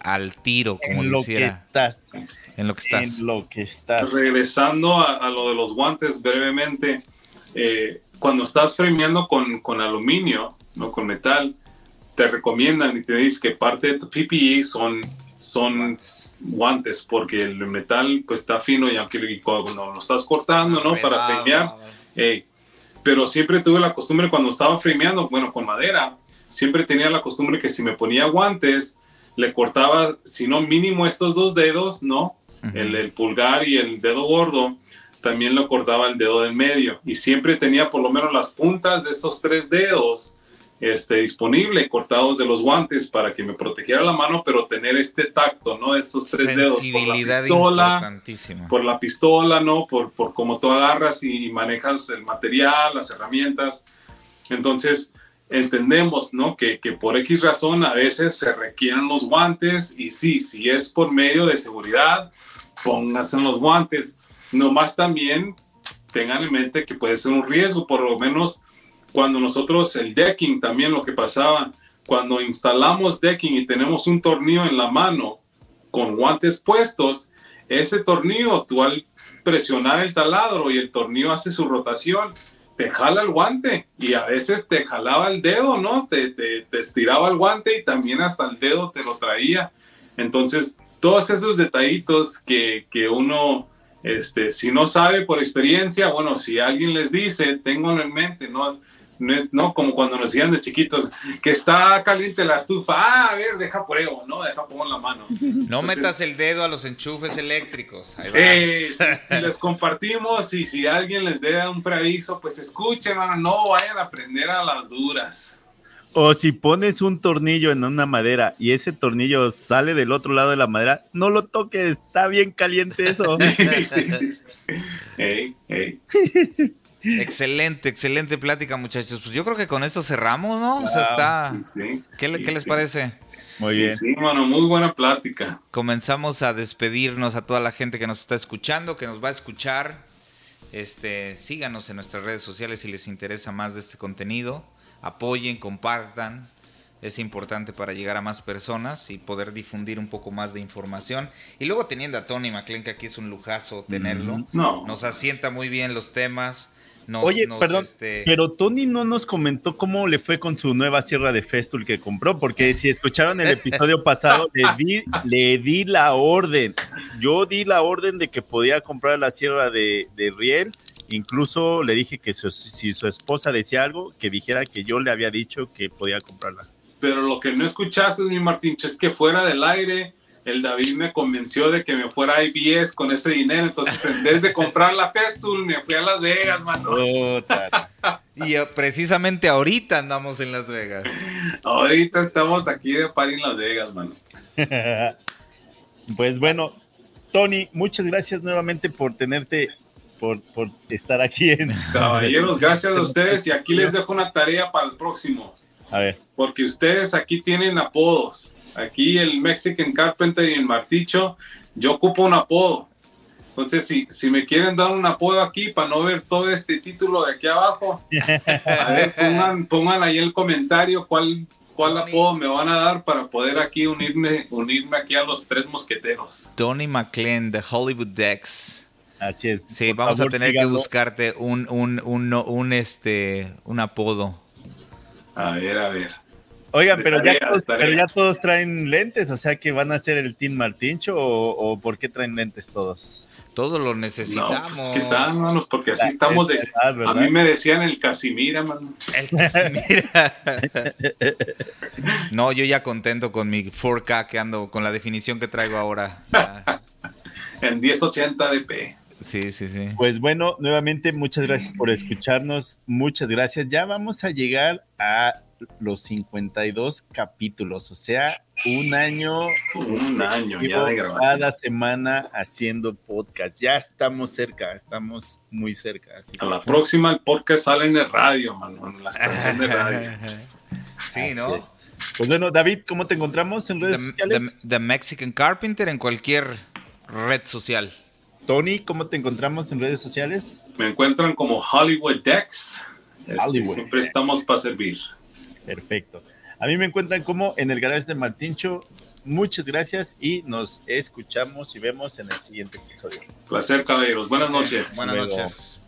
al tiro, como en lo que estás. En lo que estás. En lo que estás. Regresando a, lo de los guantes brevemente, eh, cuando estás frameando con, con aluminio, no con metal, te recomiendan y te dicen que parte de tu PPE son, son guantes. porque el metal pues está fino y aunque cuando lo estás cortando, ¿no? Para framear. Pero siempre tuve la costumbre cuando estaba frameando, bueno, con madera, siempre tenía la costumbre que si me ponía guantes, le cortaba, si no mínimo estos dos dedos, ¿no? el, el, pulgar y el dedo gordo, también lo cortaba el dedo del medio. Y siempre tenía por lo menos las puntas de estos tres dedos este, disponible, cortados de los guantes para que me protegiera la mano, pero tener este tacto, ¿no? Estos tres dedos por la pistola, por la pistola, ¿no? Por, por cómo tú agarras y manejas el material, las herramientas. Entonces, entendemos, ¿no? Que, que por X razón a veces se requieren los guantes y sí, si es por medio de seguridad, pónganse los guantes. Nomás también tengan en mente que puede ser un riesgo, por lo menos cuando nosotros el decking también lo que pasaba, cuando instalamos decking y tenemos un tornillo en la mano con guantes puestos, ese tornillo tú al presionar el taladro y el tornillo hace su rotación, te jala el guante y a veces te jalaba el dedo, ¿no? Te, te, estiraba el guante y también hasta el dedo te lo traía. Entonces, todos esos detallitos que, que uno, este, si no sabe por experiencia, bueno, si alguien les dice, ténganlo en mente, ¿no? No es no como cuando nos decían de chiquitos que está caliente la estufa ah a ver deja pruebo no deja pongo la mano no metas el dedo a los enchufes eléctricos eh, si, les compartimos y si alguien les da un preaviso pues escuchen no vayan a prender a las duras o si pones un tornillo en una madera y ese tornillo sale del otro lado de la madera, no lo toques, está bien caliente eso. sí, sí, sí. Hey, hey. Excelente, excelente plática, muchachos. Pues yo creo que con esto cerramos, ¿no? o sea, está. ¿Qué, les parece? Muy bien. Sí, mano, muy buena plática. Comenzamos a despedirnos a toda la gente que nos está escuchando, que nos va a escuchar. Este, síganos en nuestras redes sociales si les interesa más de este contenido. Apoyen, compartan. Es importante para llegar a más personas y poder difundir un poco más de información. Y luego teniendo a Tony McLean, que aquí es un lujazo tenerlo. no. Nos asienta muy bien los temas Oye, perdón, este, pero Tony no nos comentó cómo le fue con su nueva sierra de Festool que compró, porque si escucharon el episodio pasado, le di, le di la orden. Yo di la orden de que podía comprar la sierra de, Riel. Incluso le dije que si su esposa decía algo, que dijera que yo le había dicho que podía comprarla. Pero lo que no escuchaste, mi Martín, es que fuera del aire el David me convenció de que me fuera a IBS con ese dinero. Entonces, en vez de comprar la Festool, me fui a Las Vegas, mano. y eh, precisamente ahorita andamos en Las Vegas. Ahorita estamos aquí de par en Las Vegas, mano. pues bueno, Tony, muchas gracias nuevamente por tenerte, por, por estar aquí en. Caballeros, gracias a ustedes. Y aquí les dejo una tarea para el próximo. A ver. Porque ustedes aquí tienen apodos. Aquí el Mexican Carpenter y el Marticho, yo ocupo un apodo. Entonces, si, si me quieren dar un apodo aquí para no ver todo este título de aquí abajo, a ver, pongan, pongan ahí el comentario cuál, cuál apodo me van a dar para poder aquí unirme, unirme aquí a los tres mosqueteros. Tony McLean de Hollywood Dex. Así es. Sí, Por vamos favor, a tener que buscarte un, un, un, un, este, un apodo. A ver, a ver. Oigan, pero, ya todos, pero ya todos traen lentes, o sea que van a ser el Team Martincho o, o por qué traen lentes todos. Todo lo No, necesitamos. pues, ¿qué tal, manos? Porque así estamos de... Verdad, A mí me decían el Casimira, mano. El Casimira. no, yo ya contento con mi 4K que ando, con la definición que traigo ahora. En 1080 dp. Sí, sí, sí. Pues bueno, nuevamente muchas gracias por escucharnos, muchas gracias. Ya vamos a llegar a los 52 capítulos, o sea, un año, Un año ya llevo de grabación. cada semana haciendo podcast. Ya estamos cerca, estamos muy cerca. Así A que- la próxima el podcast sale en el radio, mano, en la estación de radio. Sí, ¿no? Pues bueno, David, ¿cómo te encontramos en redes The, sociales? The- The Mexican Carpenter en cualquier red social. Tony, ¿cómo te encontramos en redes sociales? Me encuentran como Hollywood Dex. Este, Hollywood siempre estamos para servir. Perfecto. A mí me encuentran como en el garage de Martincho. Muchas gracias y nos escuchamos y vemos en el siguiente episodio. Placer, caballeros. Buenas noches. Buenas luego. noches.